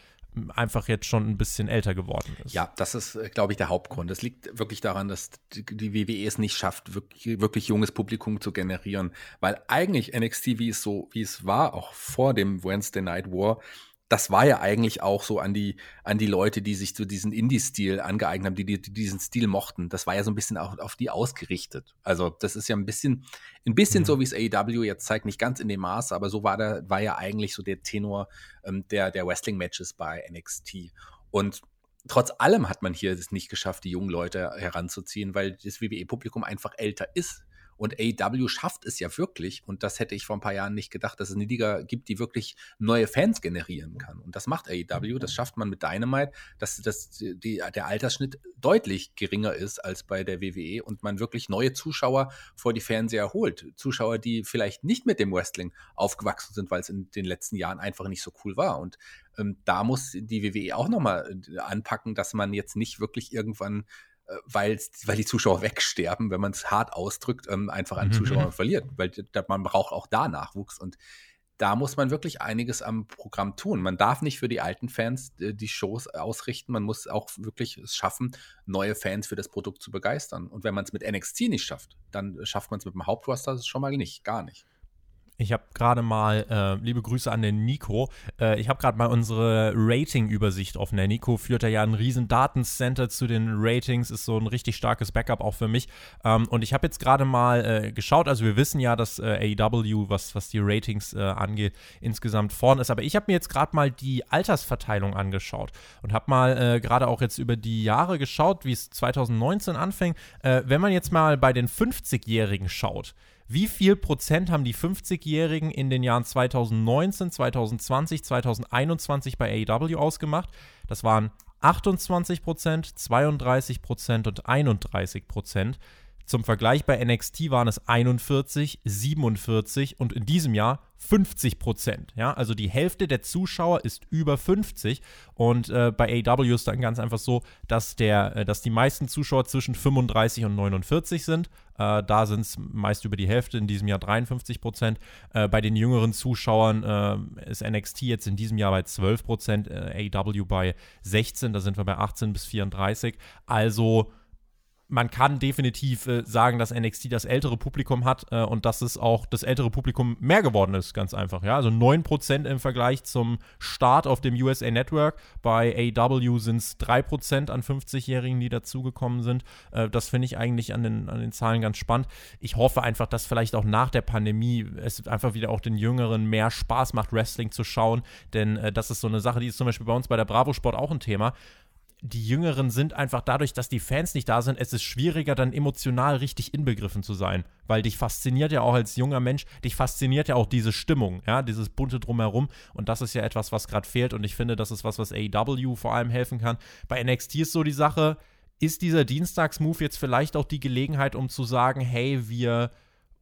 einfach jetzt schon ein bisschen älter geworden ist. Ja, das ist, äh, glaube ich, der Hauptgrund. Es liegt wirklich daran, dass die WWE es nicht schafft, wirklich, wirklich, junges Publikum zu generieren. Weil eigentlich NXT, wie es so, wie es war, auch vor dem Wednesday Night War, das war ja eigentlich auch so an die, an die Leute, die sich so diesen Indie-Stil angeeignet haben, die, die, die, diesen Stil mochten. Das war ja so ein bisschen auch auf die ausgerichtet. Also, das ist ja ein bisschen, ein bisschen mhm. so, wie es AEW jetzt zeigt, nicht ganz in dem Maße, aber so war da, war ja eigentlich so der Tenor ähm, der, der Wrestling-Matches bei NXT. Und trotz allem hat man hier es nicht geschafft, die jungen Leute heranzuziehen, weil das WWE-Publikum einfach älter ist. Und AEW schafft es ja wirklich, und das hätte ich vor ein paar Jahren nicht gedacht, dass es eine Liga gibt, die wirklich neue Fans generieren kann. Und das macht AEW, das schafft man mit Dynamite, dass, dass die, der Altersschnitt deutlich geringer ist als bei der WWE und man wirklich neue Zuschauer vor die Fernseher holt. Zuschauer, die vielleicht nicht mit dem Wrestling aufgewachsen sind, weil es in den letzten Jahren einfach nicht so cool war. Und ähm, da muss die WWE auch nochmal äh, anpacken, dass man jetzt nicht wirklich irgendwann weil, weil die Zuschauer wegsterben, wenn man es hart ausdrückt, ähm, einfach an mhm. Zuschauern verliert, weil man braucht auch da Nachwuchs und da muss man wirklich einiges am Programm tun. Man darf nicht für die alten Fans äh, die Shows ausrichten, man muss auch wirklich es schaffen, neue Fans für das Produkt zu begeistern. Und wenn man es mit NXT nicht schafft, dann schafft man es mit dem Hauptroster schon mal nicht, gar nicht. Ich habe gerade mal, äh, liebe Grüße an den Nico, äh, ich habe gerade mal unsere Rating-Übersicht offen. Der Nico führt ja ein riesen Datencenter zu den Ratings, ist so ein richtig starkes Backup auch für mich. Ähm, und ich habe jetzt gerade mal äh, geschaut, also wir wissen ja, dass äh, AEW, was, was die Ratings äh, angeht, insgesamt vorn ist. Aber ich habe mir jetzt gerade mal die Altersverteilung angeschaut und habe mal äh, gerade auch jetzt über die Jahre geschaut, wie es 2019 anfängt. wenn man jetzt mal bei den 50-Jährigen schaut, wie viel Prozent haben die 50-Jährigen in den Jahren 2019, 2020, 2021 bei AEW ausgemacht? Das waren 28%, 32% und 31%. Zum Vergleich bei NXT waren es 41, 47 und in diesem Jahr 50 Prozent. Ja, also die Hälfte der Zuschauer ist über 50 und äh, bei AW ist dann ganz einfach so, dass der, äh, dass die meisten Zuschauer zwischen 35 und 49 sind. Äh, da sind es meist über die Hälfte, in diesem Jahr 53 Prozent. Äh, bei den jüngeren Zuschauern äh, ist NXT jetzt in diesem Jahr bei 12 Prozent, äh, AW bei 16, da sind wir bei 18 bis 34. Also man kann definitiv äh, sagen, dass NXT das ältere Publikum hat äh, und dass es auch das ältere Publikum mehr geworden ist, ganz einfach. Ja, also 9% im Vergleich zum Start auf dem USA Network. Bei AW sind es 3% an 50-Jährigen, die dazugekommen sind. Äh, das finde ich eigentlich an den, an den Zahlen ganz spannend. Ich hoffe einfach, dass vielleicht auch nach der Pandemie es einfach wieder auch den Jüngeren mehr Spaß macht, Wrestling zu schauen, denn äh, das ist so eine Sache, die ist zum Beispiel bei uns bei der Bravo Sport auch ein Thema die Jüngeren sind einfach dadurch, dass die Fans nicht da sind, es ist schwieriger, dann emotional richtig inbegriffen zu sein. Weil dich fasziniert ja auch als junger Mensch, dich fasziniert ja auch diese Stimmung, ja, dieses bunte Drumherum. Und das ist ja etwas, was gerade fehlt. Und ich finde, das ist was, was AEW vor allem helfen kann. Bei NXT ist so die Sache, ist dieser Dienstagsmove jetzt vielleicht auch die Gelegenheit, um zu sagen, hey, wir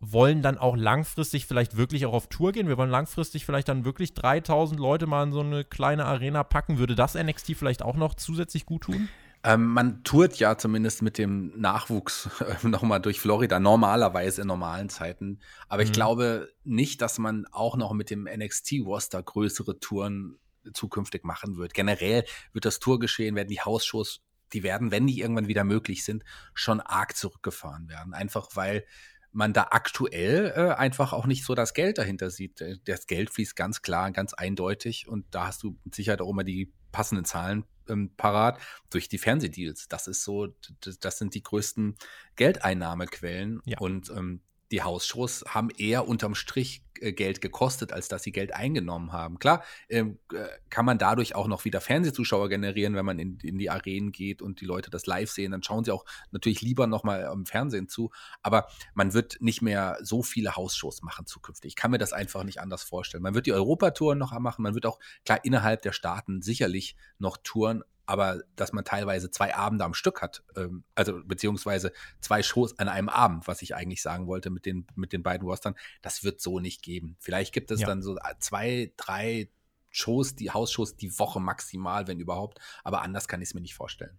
wollen dann auch langfristig vielleicht wirklich auch auf Tour gehen. Wir wollen langfristig vielleicht dann wirklich 3000 Leute mal in so eine kleine Arena packen. Würde das NXT vielleicht auch noch zusätzlich gut tun? Ähm, man tourt ja zumindest mit dem Nachwuchs äh, *laughs* nochmal durch Florida, normalerweise in normalen Zeiten. Aber mhm. ich glaube nicht, dass man auch noch mit dem NXT-Roster größere Touren zukünftig machen wird. Generell wird das Tourgeschehen, werden die Hausshows, die werden, wenn die irgendwann wieder möglich sind, schon arg zurückgefahren werden. Einfach weil man da aktuell äh, einfach auch nicht so das Geld dahinter sieht. Äh, das Geld fließt ganz klar, ganz eindeutig und da hast du mit Sicherheit auch immer die passenden Zahlen ähm, parat durch die Fernsehdeals. Das ist so, das, das sind die größten Geldeinnahmequellen ja. und ähm, die Hausshows haben eher unterm Strich äh, Geld gekostet, als dass sie Geld eingenommen haben. Klar, ähm, äh, kann man dadurch auch noch wieder Fernsehzuschauer generieren, wenn man in, in, die Arenen geht und die Leute das live sehen, dann schauen sie auch natürlich lieber nochmal im Fernsehen zu. Aber man wird nicht mehr so viele Hausshows machen zukünftig. Ich kann mir das einfach nicht anders vorstellen. Man wird die Europatour noch machen, man wird auch klar innerhalb der Staaten sicherlich noch Touren aber dass man teilweise zwei Abende am Stück hat, ähm, also beziehungsweise zwei Shows an einem Abend, was ich eigentlich sagen wollte mit den, mit den beiden Rostern, das wird so nicht geben. Vielleicht gibt es ja. dann so zwei, drei Shows, die Hausshows die Woche maximal, wenn überhaupt, aber anders kann ich es mir nicht vorstellen.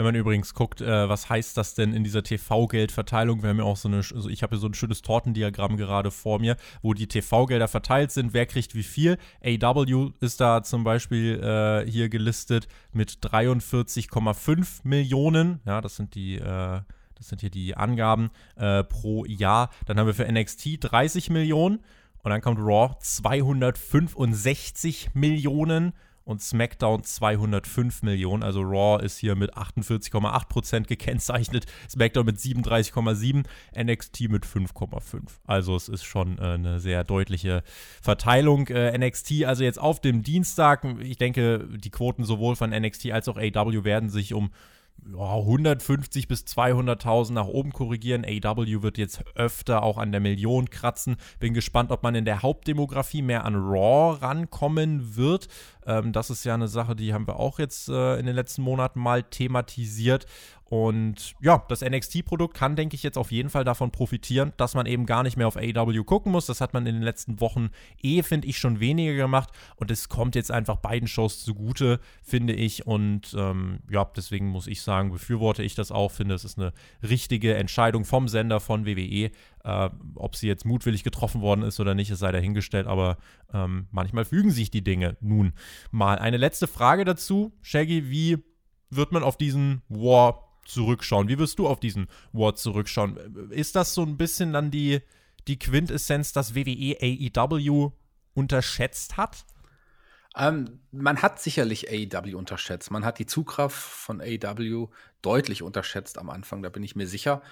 Wenn man übrigens guckt, äh, was heißt das denn in dieser TV-Geldverteilung? Wir haben ja auch so eine, also ich habe hier so ein schönes Tortendiagramm gerade vor mir, wo die TV-Gelder verteilt sind, wer kriegt wie viel. AW ist da zum Beispiel äh, hier gelistet mit 43,5 Millionen. Ja, das sind die, äh, das sind hier die Angaben äh, pro Jahr. Dann haben wir für NXT 30 Millionen. Und dann kommt Raw 265 Millionen und SmackDown 205 Millionen. Also Raw ist hier mit 48,8% gekennzeichnet, SmackDown mit 37,7, NXT mit 5,5. Also es ist schon äh, eine sehr deutliche Verteilung. Äh, NXT also jetzt auf dem Dienstag. Ich denke, die Quoten sowohl von NXT als auch AW werden sich um ja, 150 bis 200.000 nach oben korrigieren. AW wird jetzt öfter auch an der Million kratzen. Bin gespannt, ob man in der Hauptdemografie mehr an Raw rankommen wird. Ähm, das ist ja eine Sache, die haben wir auch jetzt äh, in den letzten Monaten mal thematisiert. Und ja, das NXT-Produkt kann, denke ich, jetzt auf jeden Fall davon profitieren, dass man eben gar nicht mehr auf AW gucken muss. Das hat man in den letzten Wochen eh, finde ich, schon weniger gemacht. Und es kommt jetzt einfach beiden Shows zugute, finde ich. Und ähm, ja, deswegen muss ich sagen, befürworte ich das auch. Finde, es ist eine richtige Entscheidung vom Sender von WWE. Äh, ob sie jetzt mutwillig getroffen worden ist oder nicht, es sei dahingestellt. Aber ähm, manchmal fügen sich die Dinge nun mal. Eine letzte Frage dazu. Shaggy, wie wird man auf diesen War zurückschauen? Wie wirst du auf diesen War zurückschauen? Ist das so ein bisschen dann die, die Quintessenz, dass WWE AEW unterschätzt hat? Ähm, man hat sicherlich AEW unterschätzt. Man hat die Zugkraft von AEW deutlich unterschätzt am Anfang, da bin ich mir sicher.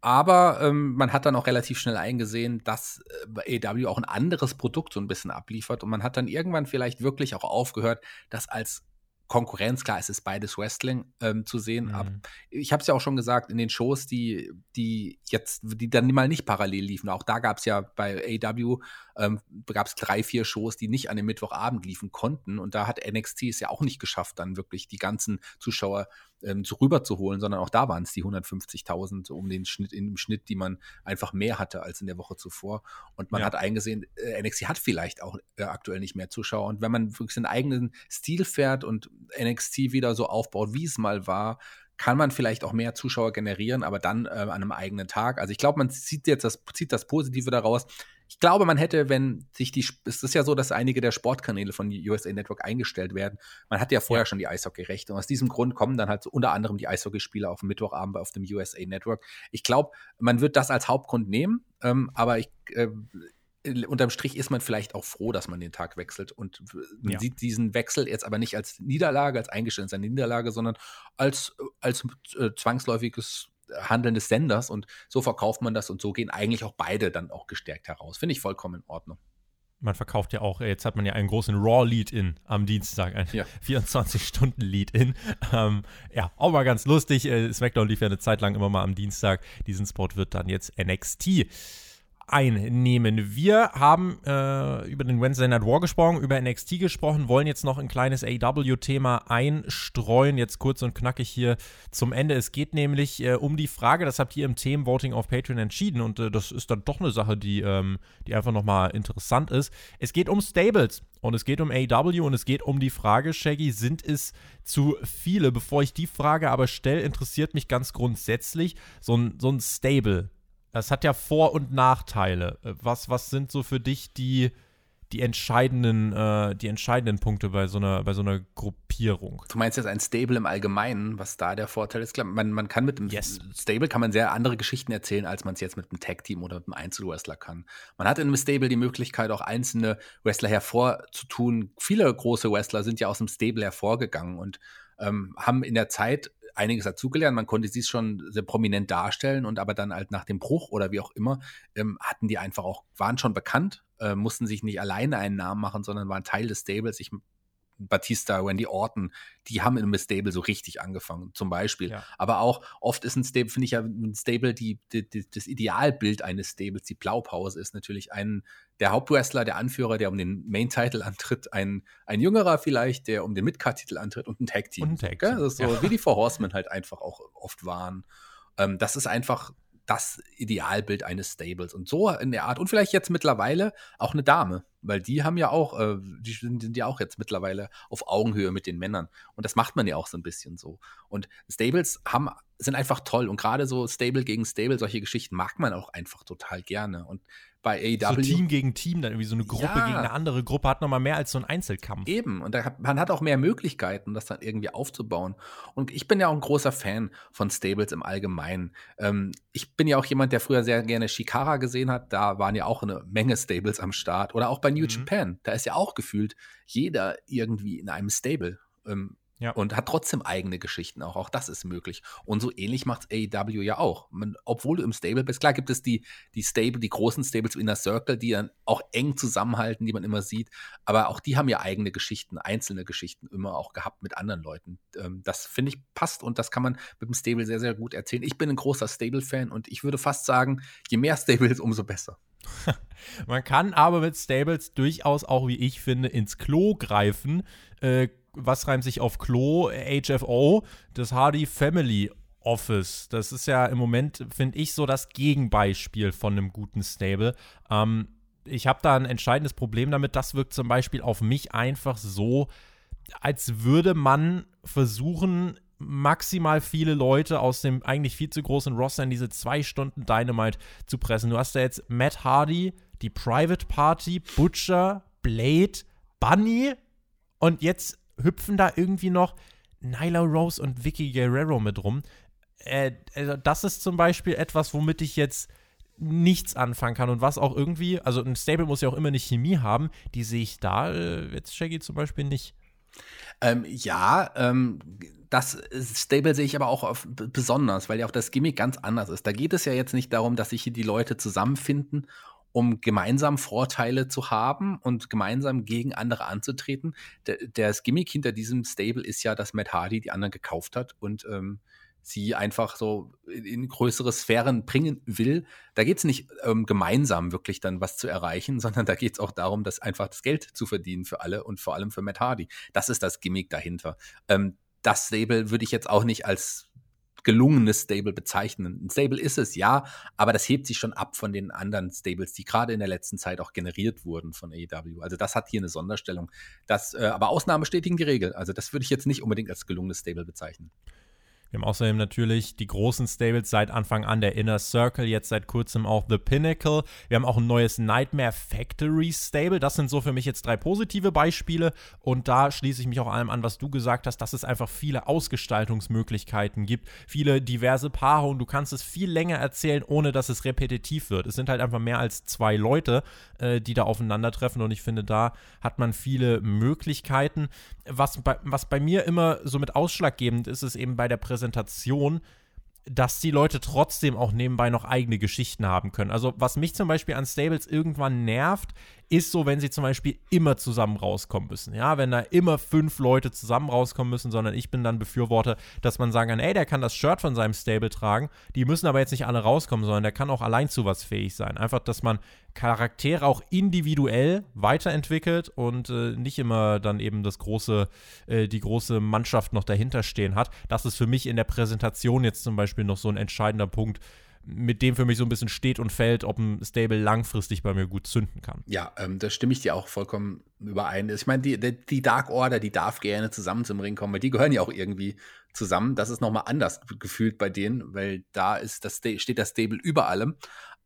Aber ähm, man hat dann auch relativ schnell eingesehen, dass äh, AEW auch ein anderes Produkt so ein bisschen abliefert. Und man hat dann irgendwann vielleicht wirklich auch aufgehört, das als Konkurrenz, klar, es ist beides Wrestling ähm, zu sehen. Mhm. Aber ich habe es ja auch schon gesagt, in den Shows, die, die jetzt, die dann mal nicht parallel liefen, auch da gab es ja bei AW, ähm, gab es drei, vier Shows, die nicht an dem Mittwochabend liefen konnten. Und da hat NXT es ja auch nicht geschafft, dann wirklich die ganzen Zuschauer ähm, zu rüberzuholen, sondern auch da waren es die 150.000 um den Schnitt, im Schnitt, die man einfach mehr hatte als in der Woche zuvor. Und man ja. hat eingesehen, äh, NXT hat vielleicht auch äh, aktuell nicht mehr Zuschauer. Und wenn man wirklich seinen eigenen Stil fährt und NXT wieder so aufbaut, wie es mal war, kann man vielleicht auch mehr Zuschauer generieren, aber dann äh, an einem eigenen Tag. Also ich glaube, man zieht jetzt das, zieht das Positive daraus. Ich glaube, man hätte, wenn sich die, es ist ja so, dass einige der Sportkanäle von USA Network eingestellt werden. Man hatte ja vorher ja. schon die Eishockey-Rechte und aus diesem Grund kommen dann halt so unter anderem die Eishockeyspiele auf dem Mittwochabend auf dem USA Network. Ich glaube, man wird das als Hauptgrund nehmen, ähm, aber ich, äh, unterm Strich ist man vielleicht auch froh, dass man den Tag wechselt und man ja. sieht diesen Wechsel jetzt aber nicht als Niederlage, als eingestellte Niederlage, sondern als, als äh, zwangsläufiges Handeln des Senders und so verkauft man das und so gehen eigentlich auch beide dann auch gestärkt heraus. Finde ich vollkommen in Ordnung. Man verkauft ja auch, jetzt hat man ja einen großen Raw-Lead-In am Dienstag, ein ja. *laughs* 24-Stunden-Lead-In. Ähm, ja, auch mal ganz lustig. Äh, SmackDown lief ja eine Zeit lang immer mal am Dienstag. Diesen Spot wird dann jetzt NXT einnehmen. Wir haben äh, über den Wednesday Night War gesprochen, über NXT gesprochen, wollen jetzt noch ein kleines AW-Thema einstreuen, jetzt kurz und knackig hier zum Ende. Es geht nämlich äh, um die Frage, das habt ihr im Themenvoting auf Patreon entschieden und äh, das ist dann doch eine Sache, die, ähm, die einfach nochmal interessant ist. Es geht um Stables und es geht um AW und es geht um die Frage, Shaggy, sind es zu viele? Bevor ich die Frage aber stelle, interessiert mich ganz grundsätzlich so ein, so ein Stable es hat ja Vor- und Nachteile. Äh, was, was sind so für dich die, die, entscheidenden, äh, die entscheidenden Punkte bei so, einer, bei so einer Gruppierung? Du meinst jetzt ein Stable im Allgemeinen, was da der Vorteil ist? Klar, man, man kann mit dem yes. Stable kann man sehr andere Geschichten erzählen, als man es jetzt mit einem Tag-Team oder mit einem Einzelwrestler kann. Man hat in einem Stable die Möglichkeit, auch einzelne Wrestler hervorzutun. Viele große Wrestler sind ja aus dem Stable hervorgegangen und ähm, haben in der Zeit einiges dazugelernt. Man konnte sie schon sehr prominent darstellen und aber dann halt nach dem Bruch oder wie auch immer, ähm, hatten die einfach auch, waren schon bekannt, äh, mussten sich nicht alleine einen Namen machen, sondern waren Teil des Stables. Ich Batista, Wendy Orton, die haben in einem Stable so richtig angefangen, zum Beispiel. Ja. Aber auch oft ist ein Stable, finde ich ja, ein Stable, die, die, die, das Idealbild eines Stables, die Blaupause ist natürlich ein, der Hauptwrestler, der Anführer, der um den Main-Title antritt, ein, ein jüngerer vielleicht, der um den Mid-Card-Titel antritt und ein Tag-Team. Und ein Tag -Team. Das ist so, ja. wie die Four Horsemen halt einfach auch oft waren. Ähm, das ist einfach das Idealbild eines Stables. Und so in der Art. Und vielleicht jetzt mittlerweile auch eine Dame, weil die haben ja auch, äh, die sind, ja auch jetzt mittlerweile auf Augenhöhe mit den Männern. Und das macht man ja auch so ein bisschen so. Und Stables haben, sind einfach toll. Und gerade so Stable gegen Stable, solche Geschichten mag man auch einfach total gerne. Und bei AEW. So Team gegen Team, dann irgendwie so eine Gruppe ja. gegen eine andere Gruppe hat nochmal mehr als so ein Einzelkampf. Eben, und hat, man hat auch mehr Möglichkeiten, das dann irgendwie aufzubauen. Und ich bin ja auch ein großer Fan von Stables im Allgemeinen. Ähm, ich bin ja auch jemand, der früher sehr gerne Shikara gesehen hat. Da waren ja auch eine Menge Stables am Start. Oder auch bei New mhm. Japan. Da ist ja auch gefühlt jeder irgendwie in einem Stable. Ähm, ja. Und hat trotzdem eigene Geschichten auch. Auch das ist möglich. Und so ähnlich macht AEW ja auch. Man, obwohl du im Stable bist, klar gibt es die, die Stable, die großen Stables Inner Circle, die dann auch eng zusammenhalten, die man immer sieht. Aber auch die haben ja eigene Geschichten, einzelne Geschichten immer auch gehabt mit anderen Leuten. Ähm, das finde ich passt und das kann man mit dem Stable sehr, sehr gut erzählen. Ich bin ein großer Stable-Fan und ich würde fast sagen, je mehr Stables, umso besser. *laughs* man kann aber mit Stables durchaus auch, wie ich finde, ins Klo greifen. Äh, was reimt sich auf Klo? HFO, das Hardy Family Office. Das ist ja im Moment, finde ich, so das Gegenbeispiel von einem guten Stable. Ähm, ich habe da ein entscheidendes Problem damit. Das wirkt zum Beispiel auf mich einfach so, als würde man versuchen, maximal viele Leute aus dem eigentlich viel zu großen Roster in diese zwei Stunden Dynamite zu pressen. Du hast da jetzt Matt Hardy, die Private Party, Butcher, Blade, Bunny und jetzt hüpfen da irgendwie noch Nyla Rose und Vicky Guerrero mit rum. Äh, also das ist zum Beispiel etwas, womit ich jetzt nichts anfangen kann und was auch irgendwie, also ein Stable muss ja auch immer eine Chemie haben, die sehe ich da äh, jetzt Shaggy zum Beispiel nicht. Ähm, ja, ähm, das Stable sehe ich aber auch auf, besonders, weil ja auch das Gimmick ganz anders ist. Da geht es ja jetzt nicht darum, dass sich hier die Leute zusammenfinden um gemeinsam Vorteile zu haben und gemeinsam gegen andere anzutreten. Der, das Gimmick hinter diesem Stable ist ja, dass Matt Hardy die anderen gekauft hat und ähm, sie einfach so in größere Sphären bringen will. Da geht es nicht ähm, gemeinsam wirklich dann was zu erreichen, *laughs* sondern da geht es auch darum, dass einfach das Geld zu verdienen für alle und vor allem für Matt Hardy. Das ist das Gimmick dahinter. Ähm, das Stable würde ich jetzt auch nicht als gelungenes Stable bezeichnen. Ein Stable ist es, ja, aber das hebt sich schon ab von den anderen Stables, die gerade in der letzten Zeit auch generiert wurden von AEW. Also das hat hier eine Sonderstellung. Das, äh, aber Ausnahmen bestätigen die Regel. Also das würde ich jetzt nicht unbedingt als gelungenes Stable bezeichnen. Wir haben außerdem natürlich die großen Stables seit Anfang an, der Inner Circle, jetzt seit kurzem auch The Pinnacle. Wir haben auch ein neues Nightmare Factory Stable. Das sind so für mich jetzt drei positive Beispiele. Und da schließe ich mich auch allem an, was du gesagt hast, dass es einfach viele Ausgestaltungsmöglichkeiten gibt, viele diverse Paarungen. Du kannst es viel länger erzählen, ohne dass es repetitiv wird. Es sind halt einfach mehr als zwei Leute, äh, die da aufeinandertreffen. Und ich finde, da hat man viele Möglichkeiten. Was bei, was bei mir immer so mit ausschlaggebend ist, ist eben bei der Präsentation Präsentation, dass die Leute trotzdem auch nebenbei noch eigene Geschichten haben können. Also was mich zum Beispiel an Stables irgendwann nervt, ist so, wenn sie zum Beispiel immer zusammen rauskommen müssen. Ja, wenn da immer fünf Leute zusammen rauskommen müssen, sondern ich bin dann Befürworter, dass man sagen kann, ey, der kann das Shirt von seinem Stable tragen. Die müssen aber jetzt nicht alle rauskommen, sondern der kann auch allein zu was fähig sein. Einfach, dass man Charaktere auch individuell weiterentwickelt und äh, nicht immer dann eben das große, äh, die große Mannschaft noch dahinter stehen hat. Das ist für mich in der Präsentation jetzt zum Beispiel noch so ein entscheidender Punkt, mit dem für mich so ein bisschen steht und fällt, ob ein Stable langfristig bei mir gut zünden kann. Ja, ähm, da stimme ich dir auch vollkommen überein. Ich meine, die, die Dark Order, die darf gerne zusammen zum Ring kommen, weil die gehören ja auch irgendwie zusammen. Das ist nochmal anders gefühlt bei denen, weil da ist das, steht das Stable über allem.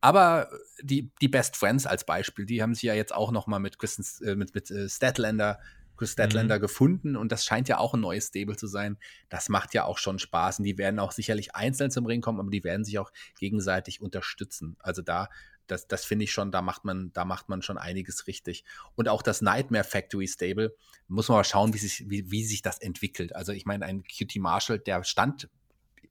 Aber die, die Best Friends als Beispiel, die haben sich ja jetzt auch nochmal mit, äh, mit, mit äh, Statlander Chris Statlander mhm. gefunden und das scheint ja auch ein neues Stable zu sein. Das macht ja auch schon Spaß und die werden auch sicherlich einzeln zum Ring kommen, aber die werden sich auch gegenseitig unterstützen. Also da, das, das finde ich schon, da macht man, da macht man schon einiges richtig. Und auch das Nightmare Factory Stable, muss man mal schauen, wie sich, wie, wie sich das entwickelt. Also ich meine, ein QT Marshall, der stand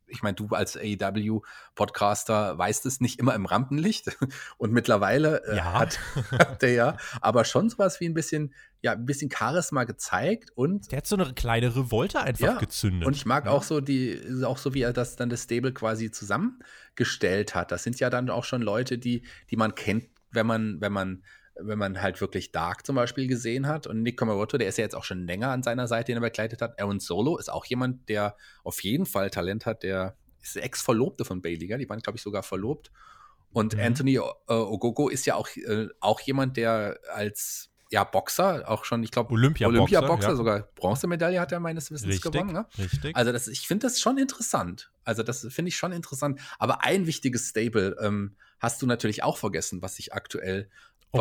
ich meine, du als AEW-Podcaster weißt es nicht immer im Rampenlicht *laughs* und mittlerweile äh, ja. hat, *laughs* hat der ja aber schon sowas wie ein bisschen, ja, ein bisschen Charisma gezeigt und. Der hat so eine kleine Revolte einfach ja, gezündet. Und ich mag ja. auch so die, auch so wie er das dann das Stable quasi zusammengestellt hat. Das sind ja dann auch schon Leute, die, die man kennt, wenn man, wenn man wenn man halt wirklich Dark zum Beispiel gesehen hat. Und Nick Komoroto, der ist ja jetzt auch schon länger an seiner Seite, den er begleitet hat. Aaron Solo ist auch jemand, der auf jeden Fall Talent hat. Der ist Ex-Verlobte von Bailey, die waren, glaube ich, sogar verlobt. Und mhm. Anthony äh, Ogogo ist ja auch, äh, auch jemand, der als ja, Boxer, auch schon, ich glaube, Olympia-Boxer, Olympia ja. sogar Bronzemedaille hat er meines Wissens richtig, gewonnen. Ne? Richtig. Also das, ich finde das schon interessant. Also das finde ich schon interessant. Aber ein wichtiges Stable ähm, hast du natürlich auch vergessen, was sich aktuell oh.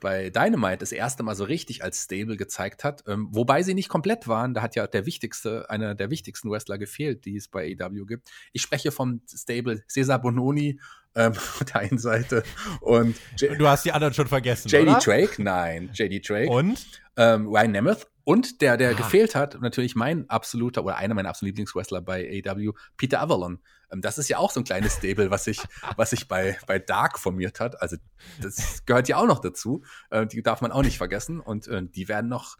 bei Dynamite das erste Mal so richtig als Stable gezeigt hat. Ähm, wobei sie nicht komplett waren. Da hat ja der wichtigste, einer der wichtigsten Wrestler gefehlt, die es bei AW gibt. Ich spreche vom Stable Cesar Bononi ähm, *laughs* auf der einen Seite und J Du hast die anderen schon vergessen. JD oder? Drake, nein, JD Drake. Und? Ähm, Ryan Nemeth und der, der ah. gefehlt hat, natürlich mein absoluter oder einer meiner absoluten Lieblingswrestler bei AW, Peter Avalon. Ähm, das ist ja auch so ein kleines Stable, was sich, was sich bei, bei Dark formiert hat. Also das gehört ja auch noch dazu. Äh, die darf man auch nicht vergessen. Und äh, die werden noch,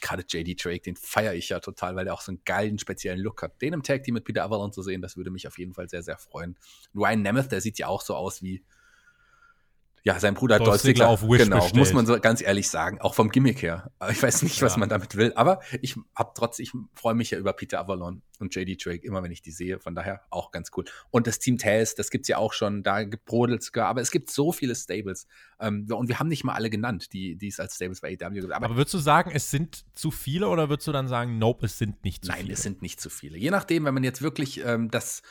gerade JD Drake, den feiere ich ja total, weil er auch so einen geilen, speziellen Look hat. Den im Tag Team mit Peter Avalon zu sehen, das würde mich auf jeden Fall sehr, sehr freuen. Ryan Nemeth, der sieht ja auch so aus wie, ja, sein Bruder hat Dolph Ziggler auf Wish genau, bestellt. muss man so ganz ehrlich sagen, auch vom Gimmick her. Ich weiß nicht, was ja. man damit will, aber ich hab trotz, ich freue mich ja über Peter Avalon und JD Drake immer, wenn ich die sehe. Von daher auch ganz cool. Und das Team Taz, das gibt's ja auch schon, da gebrodelt sogar, aber es gibt so viele Stables ähm, und wir haben nicht mal alle genannt, die, die es als Stables bei AEW gibt. Aber, aber würdest du sagen, es sind zu viele oder würdest du dann sagen, nope, es sind nicht zu nein, viele? Nein, es sind nicht zu viele. Je nachdem, wenn man jetzt wirklich ähm, das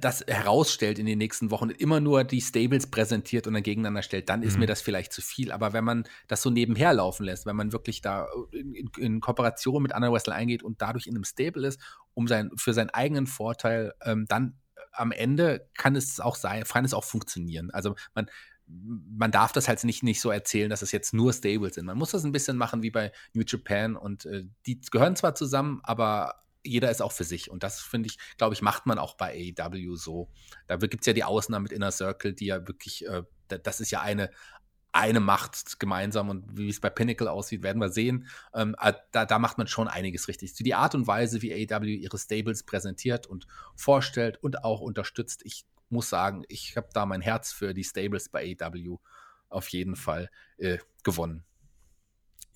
das herausstellt in den nächsten Wochen, immer nur die Stables präsentiert und dann gegeneinander stellt, dann ist mhm. mir das vielleicht zu viel. Aber wenn man das so nebenher laufen lässt, wenn man wirklich da in, in, in Kooperation mit anderen Wrestlern eingeht und dadurch in einem Stable ist, um sein, für seinen eigenen Vorteil, ähm, dann am Ende kann es auch sein, kann es auch funktionieren. Also man, man darf das halt nicht, nicht so erzählen, dass es jetzt nur Stables sind. Man muss das ein bisschen machen wie bei New Japan und äh, die gehören zwar zusammen, aber jeder ist auch für sich. Und das finde ich, glaube ich, macht man auch bei AEW so. Da gibt es ja die Ausnahmen mit Inner Circle, die ja wirklich, äh, das ist ja eine, eine Macht gemeinsam und wie es bei Pinnacle aussieht, werden wir sehen. Ähm, äh, da, da, macht man schon einiges richtig. Die Art und Weise, wie AEW ihre Stables präsentiert und vorstellt und auch unterstützt, ich muss sagen, ich habe da mein Herz für die Stables bei AEW auf jeden Fall äh, gewonnen.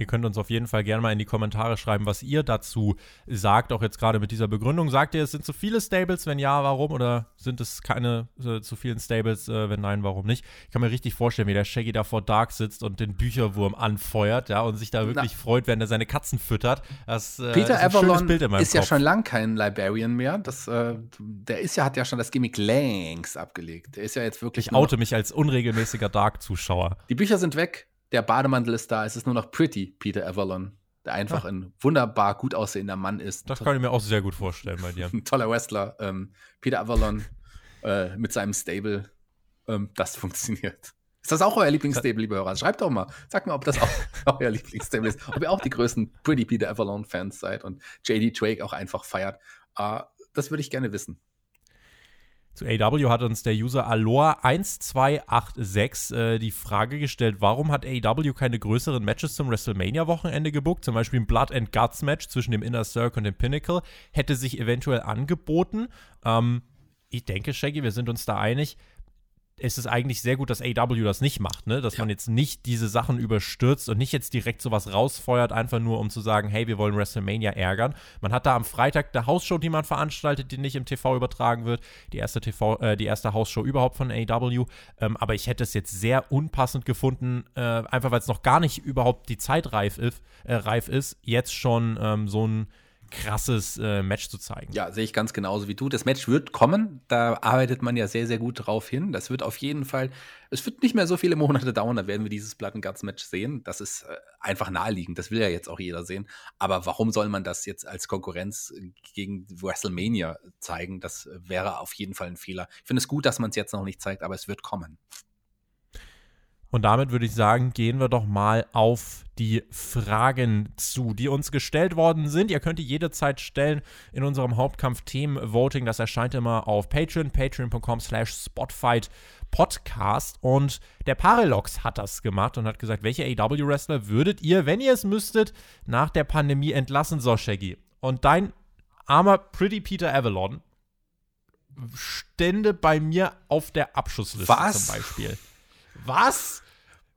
Ihr könnt uns auf jeden Fall gerne mal in die Kommentare schreiben, was ihr dazu sagt, auch jetzt gerade mit dieser Begründung. Sagt ihr, es sind zu viele Stables? Wenn ja, warum? Oder sind es keine äh, zu vielen Stables? Äh, wenn nein, warum nicht? Ich kann mir richtig vorstellen, wie der Shaggy da vor Dark sitzt und den Bücherwurm anfeuert, ja, und sich da wirklich Na. freut, wenn er seine Katzen füttert. Das, äh, Peter ist Avalon ist ja schon lang kein Librarian mehr. Das, äh, der ist ja, hat ja schon das Gimmick längst abgelegt. Der ist ja jetzt wirklich. Ich oute mich als unregelmäßiger Dark-Zuschauer. Die Bücher sind weg der Bademantel ist da, es ist nur noch Pretty Peter Avalon, der einfach ja. ein wunderbar gut aussehender Mann ist. Das kann ich mir auch sehr gut vorstellen bei dir. *laughs* Ein toller Wrestler. Ähm, Peter Avalon *laughs* äh, mit seinem Stable, ähm, das funktioniert. Ist das auch euer Lieblingsstable, liebe Hörer? Schreibt doch mal. Sagt mal, ob das auch *laughs* euer Lieblingsstable ist. Ob ihr auch die größten Pretty Peter Avalon-Fans seid und JD Drake auch einfach feiert. Uh, das würde ich gerne wissen. Zu AW hat uns der User Aloha1286 äh, die Frage gestellt, warum hat AW keine größeren Matches zum WrestleMania-Wochenende gebucht? Zum Beispiel ein Blood and Guts Match zwischen dem Inner Circle und dem Pinnacle hätte sich eventuell angeboten. Ähm, ich denke, Shaggy, wir sind uns da einig ist es eigentlich sehr gut, dass AW das nicht macht, ne? Dass ja. man jetzt nicht diese Sachen überstürzt und nicht jetzt direkt sowas rausfeuert, einfach nur um zu sagen, hey, wir wollen WrestleMania ärgern. Man hat da am Freitag eine Hausshow, die man veranstaltet, die nicht im TV übertragen wird, die erste TV, äh, die erste Hausshow überhaupt von AW. Ähm, aber ich hätte es jetzt sehr unpassend gefunden, äh, einfach weil es noch gar nicht überhaupt die Zeit reif ist, äh, reif ist jetzt schon ähm, so ein krasses äh, Match zu zeigen. Ja, sehe ich ganz genauso wie du. Das Match wird kommen. Da arbeitet man ja sehr, sehr gut drauf hin. Das wird auf jeden Fall, es wird nicht mehr so viele Monate *laughs* dauern, da werden wir dieses Plattenguts-Match sehen. Das ist äh, einfach naheliegend. Das will ja jetzt auch jeder sehen. Aber warum soll man das jetzt als Konkurrenz gegen WrestleMania zeigen? Das wäre auf jeden Fall ein Fehler. Ich finde es gut, dass man es jetzt noch nicht zeigt, aber es wird kommen. Und damit würde ich sagen, gehen wir doch mal auf die Fragen zu, die uns gestellt worden sind. Ihr könnt die jederzeit stellen in unserem Hauptkampf-Themen-Voting. Das erscheint immer auf Patreon, patreon.com slash spotfight Podcast. Und der Paradox hat das gemacht und hat gesagt, welche AW-Wrestler würdet ihr, wenn ihr es müsstet, nach der Pandemie entlassen, so Shaggy? Und dein armer Pretty Peter Avalon stände bei mir auf der Abschussliste Was? zum Beispiel. Was?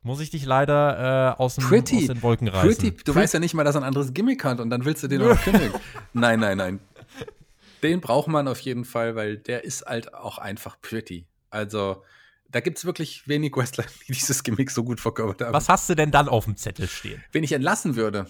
Muss ich dich leider äh, aus, dem, Pretty, aus den Wolken reißen. Pretty, du Pretty. weißt ja nicht mal, dass er ein anderes Gimmick hat und dann willst du den auch kündigen. nein, nein, nein. Den braucht man auf jeden Fall, weil der ist halt auch einfach pretty. Also, da gibt es wirklich wenig Wrestler, die dieses Gimmick so gut verkörpert haben. Was hast du denn dann auf dem Zettel stehen? Wen ich entlassen würde,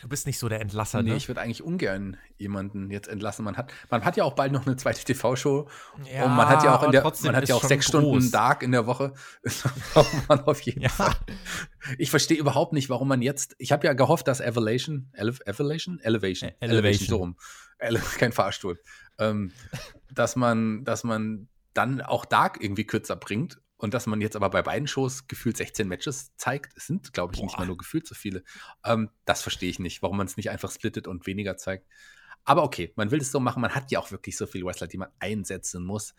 Du bist nicht so der Entlasser, nee, ne? ich würde eigentlich ungern jemanden jetzt entlassen. Man hat, man hat ja auch bald noch eine zweite TV-Show. Ja, und man hat ja auch in der, man hat ja auch sechs groß. Stunden Dark in der Woche. *laughs* braucht man auf jeden ja. Fall. Ich verstehe überhaupt nicht, warum man jetzt, ich habe ja gehofft, dass Evolution, Ele Evolution? Elevation. Elevation. Elevation, so rum. Ele kein Fahrstuhl. Ähm, dass man, dass man dann auch Dark irgendwie kürzer bringt und dass man jetzt aber bei beiden Shows gefühlt 16 Matches zeigt, es sind, glaube ich, Boah. nicht mal nur gefühlt so viele. Ähm, das verstehe ich nicht, warum man es nicht einfach splittet und weniger zeigt. Aber okay, man will es so machen. Man hat ja auch wirklich so viele Wrestler, die man einsetzen muss.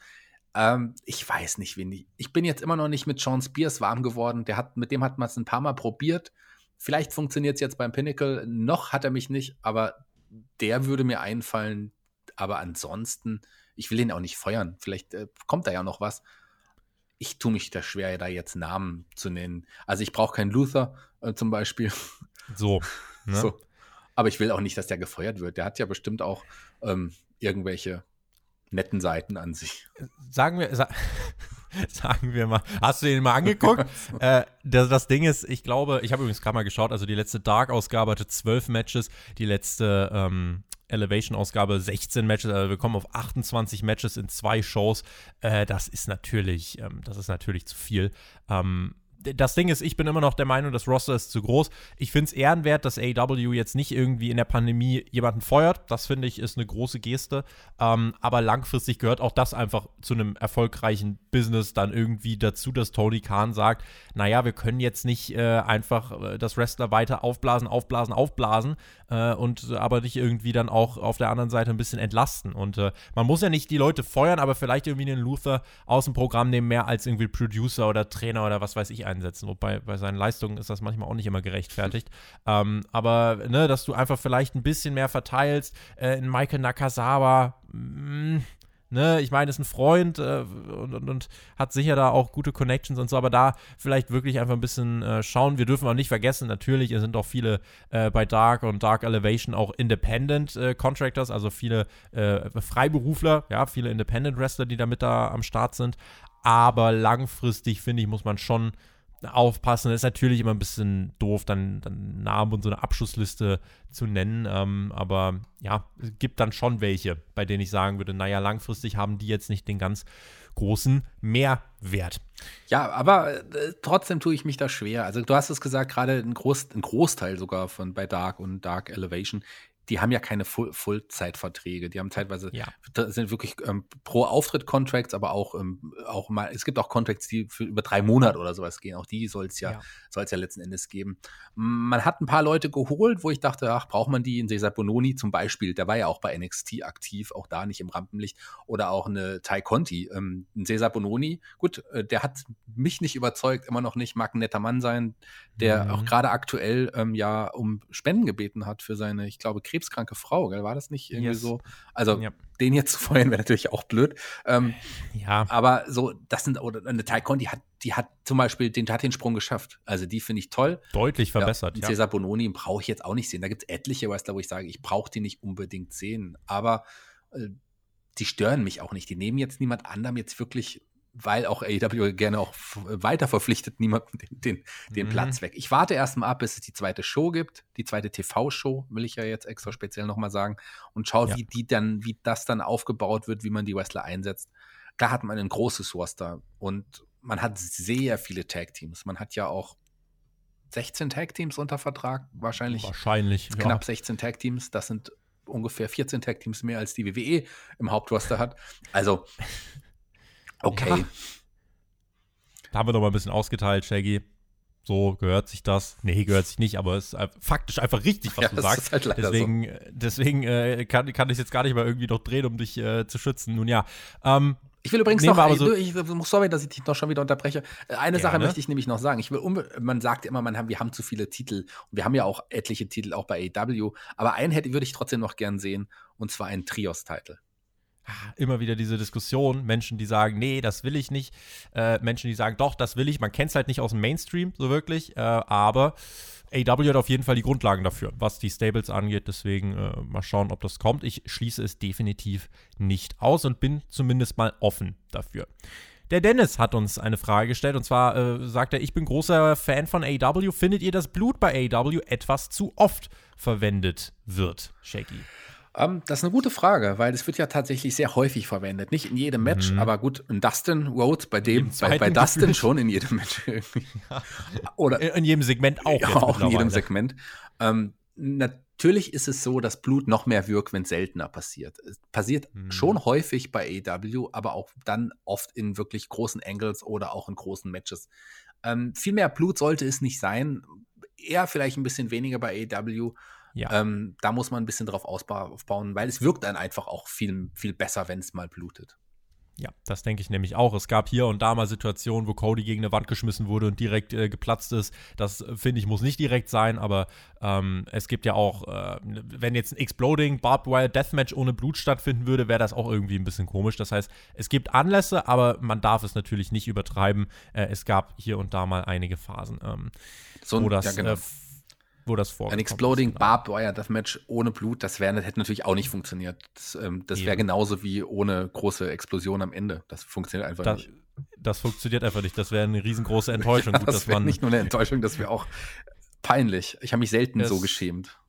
Ähm, ich weiß nicht, wen ich. Ich bin jetzt immer noch nicht mit Sean Spears warm geworden. Der hat, mit dem hat man es ein paar Mal probiert. Vielleicht funktioniert es jetzt beim Pinnacle. Noch hat er mich nicht, aber der würde mir einfallen. Aber ansonsten, ich will ihn auch nicht feuern. Vielleicht äh, kommt da ja noch was ich tue mich da schwer, da jetzt Namen zu nennen. Also ich brauche keinen Luther äh, zum Beispiel. So, ne? *laughs* so. Aber ich will auch nicht, dass der gefeuert wird. Der hat ja bestimmt auch ähm, irgendwelche netten Seiten an sich. Sagen wir, sa *laughs* sagen wir mal, hast du den mal angeguckt? *laughs* äh, das, das, Ding ist, ich glaube, ich habe übrigens gerade mal geschaut, also die letzte Dark-Ausgabe hatte zwölf Matches, die letzte ähm, Elevation-Ausgabe 16 Matches, also wir kommen auf 28 Matches in zwei Shows. Äh, das ist natürlich, ähm, das ist natürlich zu viel. Ähm, das Ding ist, ich bin immer noch der Meinung, das Roster ist zu groß. Ich finde es ehrenwert, dass AEW jetzt nicht irgendwie in der Pandemie jemanden feuert. Das finde ich ist eine große Geste. Ähm, aber langfristig gehört auch das einfach zu einem erfolgreichen Business dann irgendwie dazu, dass Tony Khan sagt, naja, wir können jetzt nicht äh, einfach äh, das Wrestler weiter aufblasen, aufblasen, aufblasen äh, und aber nicht irgendwie dann auch auf der anderen Seite ein bisschen entlasten. Und äh, man muss ja nicht die Leute feuern, aber vielleicht irgendwie einen Luther aus dem Programm nehmen, mehr als irgendwie Producer oder Trainer oder was weiß ich einsetzen. Wobei bei seinen Leistungen ist das manchmal auch nicht immer gerechtfertigt. Ähm, aber, ne, dass du einfach vielleicht ein bisschen mehr verteilst. Äh, in Michael Nakazawa, mm, Ne, ich meine, ist ein Freund äh, und, und, und, hat sicher da auch gute Connections und so, aber da vielleicht wirklich einfach ein bisschen äh, schauen. Wir dürfen auch nicht vergessen, natürlich sind auch viele äh, bei Dark und Dark Elevation auch Independent äh, Contractors, also viele äh, Freiberufler, ja, viele Independent Wrestler, die da mit da am Start sind. Aber langfristig, finde ich, muss man schon aufpassen. Das ist natürlich immer ein bisschen doof, dann, dann Namen und so eine Abschussliste zu nennen. Ähm, aber ja, es gibt dann schon welche, bei denen ich sagen würde, naja, langfristig haben die jetzt nicht den ganz großen Mehrwert. Ja, aber äh, trotzdem tue ich mich da schwer. Also du hast es gesagt, gerade ein, Groß, ein Großteil sogar von bei Dark und Dark Elevation die haben ja keine Full Vollzeitverträge. Die haben teilweise, ja. sind wirklich ähm, pro Auftritt Contracts, aber auch, ähm, auch mal, es gibt auch Contracts, die für über drei Monate oder sowas gehen. Auch die soll es ja, ja. soll es ja letzten Endes geben. Man hat ein paar Leute geholt, wo ich dachte, ach, braucht man die? In Cesar Bononi zum Beispiel, der war ja auch bei NXT aktiv, auch da nicht im Rampenlicht. Oder auch eine Tai Conti. Ähm, ein Cesar Bononi, gut, äh, der hat mich nicht überzeugt, immer noch nicht, mag ein netter Mann sein, der mhm. auch gerade aktuell ähm, ja um Spenden gebeten hat für seine, ich glaube, Krebs krebskranke Frau, gell? War das nicht irgendwie yes. so? Also ja. den jetzt zu feuern wäre natürlich auch blöd. Ähm, ja. Aber so, das sind, oder eine Taikon, die hat, die hat zum Beispiel den, hat den Sprung geschafft. Also die finde ich toll. Deutlich verbessert, ja. Cesar Bononi brauche ich jetzt auch nicht sehen. Da gibt es etliche Wrestler, wo ich sage, ich brauche die nicht unbedingt sehen. Aber äh, die stören mich auch nicht. Die nehmen jetzt niemand anderem jetzt wirklich weil auch AEW gerne auch weiter verpflichtet, niemanden den, den, den mhm. Platz weg. Ich warte erst mal ab, bis es die zweite Show gibt, die zweite TV-Show, will ich ja jetzt extra speziell nochmal sagen, und schaue, ja. wie die dann, wie das dann aufgebaut wird, wie man die Wrestler einsetzt. Da hat man ein großes Roster und man hat sehr viele Tag-Teams. Man hat ja auch 16 Tag-Teams unter Vertrag, wahrscheinlich. Wahrscheinlich. Knapp ja. 16 Tag-Teams. Das sind ungefähr 14 Tag-Teams mehr, als die WWE im Hauptroster hat. Also Okay. Ja. Da haben wir noch mal ein bisschen ausgeteilt, Shaggy. So gehört sich das. Nee, gehört sich nicht, aber es ist faktisch einfach richtig, was ja, du sagst. Halt deswegen so. deswegen äh, kann, kann ich jetzt gar nicht mal irgendwie noch drehen, um dich äh, zu schützen. Nun ja. Ähm, ich will übrigens noch, so ich, sorry, dass ich dich noch schon wieder unterbreche. Eine Gerne. Sache möchte ich nämlich noch sagen. Ich will man sagt immer, man haben, wir haben zu viele Titel. Und wir haben ja auch etliche Titel, auch bei AW. Aber einen hätte, würde ich trotzdem noch gern sehen. Und zwar einen Trios-Titel immer wieder diese Diskussion, Menschen, die sagen, nee, das will ich nicht, äh, Menschen, die sagen, doch, das will ich. Man kennt es halt nicht aus dem Mainstream so wirklich, äh, aber AW hat auf jeden Fall die Grundlagen dafür, was die Stables angeht. Deswegen äh, mal schauen, ob das kommt. Ich schließe es definitiv nicht aus und bin zumindest mal offen dafür. Der Dennis hat uns eine Frage gestellt und zwar äh, sagt er, ich bin großer Fan von AW. Findet ihr, dass Blut bei AW etwas zu oft verwendet wird, Shaggy? Um, ähm, das ist eine gute Frage, weil es wird ja tatsächlich sehr häufig verwendet. Nicht in jedem Match, mhm. aber gut, in Dustin Rhodes, bei dem, bei, bei, Dustin schon in jedem Match. *laughs* ja. Oder in, in, jedem Segment *laughs* auch. Ja, auch in jedem Segment. Ähm, natürlich ist es so, dass Blut noch mehr wirkt, wenn es seltener passiert. Es passiert mhm. schon häufig bei AW, aber auch dann oft in wirklich großen Angles oder auch in großen Matches. Ähm, viel mehr Blut sollte es nicht sein. Eher vielleicht ein bisschen weniger bei AW. Ja. Ähm, da muss man ein bisschen drauf aufbauen, weil es wirkt dann einfach auch viel, viel besser, wenn es mal blutet. Ja, das denke ich nämlich auch. Es gab hier und da mal Situationen, wo Cody gegen eine Wand geschmissen wurde und direkt äh, geplatzt ist. Das äh, finde ich muss nicht direkt sein, aber ähm, es gibt ja auch, äh, wenn jetzt ein Exploding Barbed Wire Deathmatch ohne Blut stattfinden würde, wäre das auch irgendwie ein bisschen komisch. Das heißt, es gibt Anlässe, aber man darf es natürlich nicht übertreiben. Äh, es gab hier und da mal einige Phasen, ähm, so, wo das ja, genau. Wo das vorkommt. Ein Exploding Barbed Wire Deathmatch ohne Blut, das, wär, das hätte natürlich auch nicht funktioniert. Das, ähm, das wäre genauso wie ohne große Explosion am Ende. Das funktioniert einfach das, nicht. Das funktioniert einfach nicht. Das wäre eine riesengroße Enttäuschung. ja, *laughs* das wäre nicht nur eine Enttäuschung, das wäre auch peinlich. Ich habe mich selten so geschämt.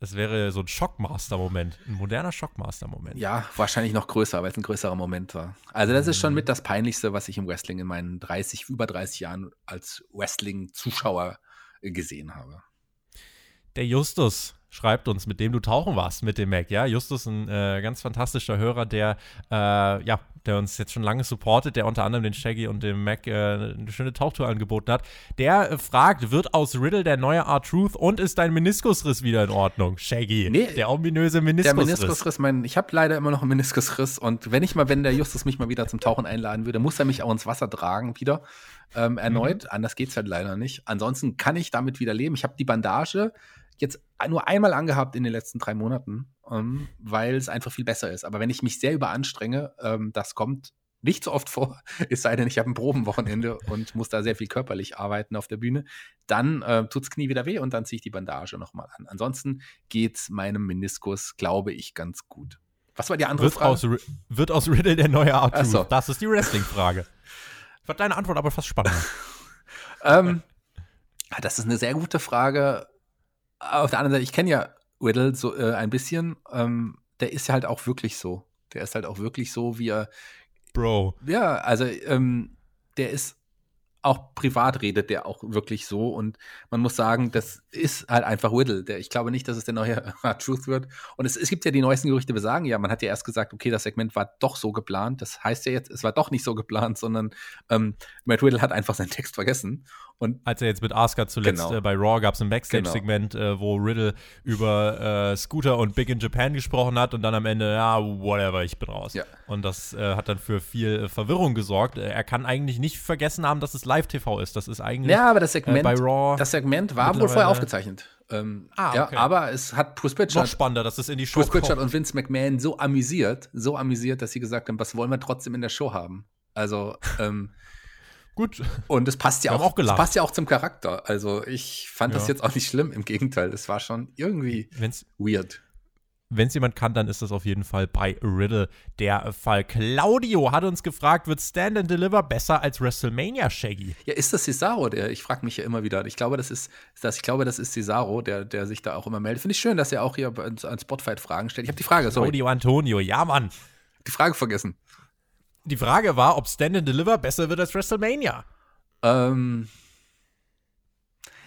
Das wäre so ein Shockmaster-Moment, ein moderner Shockmaster-Moment. Ja, wahrscheinlich noch größer, weil es ein größerer Moment war. Also das ist schon mit das Peinlichste, was ich im Wrestling in meinen 30, über 30 Jahren als Wrestling-Zuschauer gesehen habe. Der Justus schreibt uns, mit dem du tauchen warst mit dem Mac. Ja, Justus, ein äh, ganz fantastischer Hörer, der äh, ja, der uns jetzt schon lange supportet, der unter anderem den Shaggy und dem Mac äh, eine schöne Tauchtour angeboten hat. Der äh, fragt, wird aus Riddle der neue R-Truth und ist dein Meniskusriss wieder in Ordnung? Shaggy, Nee, der ominöse Meniskusriss. Der Meniskusriss, mein, ich habe leider immer noch einen Meniskusriss und wenn ich mal, wenn der Justus mich mal wieder zum Tauchen einladen würde, muss er mich auch ins Wasser tragen wieder. Ähm, erneut, Mhm. anders geht's halt leider nicht. Ansonsten kann ich damit wieder leben. Ich habe die Bandage jetzt nur einmal angehabt in den letzten drei Monaten, ähm, weil es einfach viel besser ist. Aber wenn ich mich sehr überanstrenge, ähm, das kommt nicht so oft vor, *laughs* es sei denn, ich habe ein Probenwochenende und muss da sehr viel körperlich arbeiten auf der Bühne, dann äh, tut's Knie wieder weh und dann ziehe ich die Bandage nochmal an. Ansonsten geht's meinem Meniskus, glaube ich, ganz gut. Was war die andere wird, Frage? aus, wird aus Riddle der neue R-Truth? so. Das ist die Wrestling-Frage. *laughs* Ich fand deine Antwort aber fast spannender. *laughs* ähm, ah, das ist eine sehr gute Frage. Auf der anderen Seite, ich kenne ja Riddle so äh, ein bisschen. Ähm, der ist ja halt auch wirklich so. Der ist halt auch wirklich so, wie er. Bro. Ja, also ähm, der ist auch privat redet der auch wirklich so und man muss sagen, das ist halt einfach Riddle. Der, ich glaube nicht, dass es der neue *laughs* Truth wird. Und es, es gibt ja die neuesten Gerüchte besagen, ja, man hat ja erst gesagt, okay, das Segment war doch so geplant. Das heißt ja jetzt, es war doch nicht so geplant, sondern ähm, Matt Riddle hat einfach seinen Text vergessen. Und Als er jetzt mit Asuka zuletzt Genau. äh, bei Raw gab es ein Backstage-Segment, äh, wo Riddle über äh, Scooter und Big in Japan gesprochen hat und dann am Ende, ja, whatever, ich bin raus. Ja. Und das äh, hat dann für viel äh, Verwirrung gesorgt. Äh, er kann eigentlich nicht vergessen haben, dass es Live-TV ist. Das ist eigentlich ja, aber das Segment, äh, bei Raw das Segment war wohl vorher aufgezeichnet. Ähm, Ah, ja, okay. aber es hat Bruce noch Pritchard, spannender, dass es in die Show Bruce Pritchard kommt. und Vince McMahon so amüsiert, so amüsiert, dass sie gesagt haben, was wollen wir trotzdem in der Show haben? Also, ähm, *laughs* Gut, Und es passt ja auch, auch es passt ja auch zum Charakter. Also ich fand das Ja. jetzt auch nicht schlimm. Im Gegenteil, es war schon irgendwie wenn es weird. Wenn es jemand kann, dann ist das auf jeden Fall bei Riddle der Fall. Claudio hat uns gefragt, wird Stand and Deliver besser als WrestleMania, Shaggy? Ja, ist das Cesaro? Der, ich frage mich ja immer wieder. Ich glaube, das ist, das, ich glaube, das ist Cesaro, der, der sich da auch immer meldet. Finde ich schön, dass er auch hier an Spotfight Fragen stellt. Ich habe die Frage, sorry, Claudio Antonio, ja Mann. die Frage vergessen. Die Frage war, ob Stand and Deliver besser wird als WrestleMania. Ähm,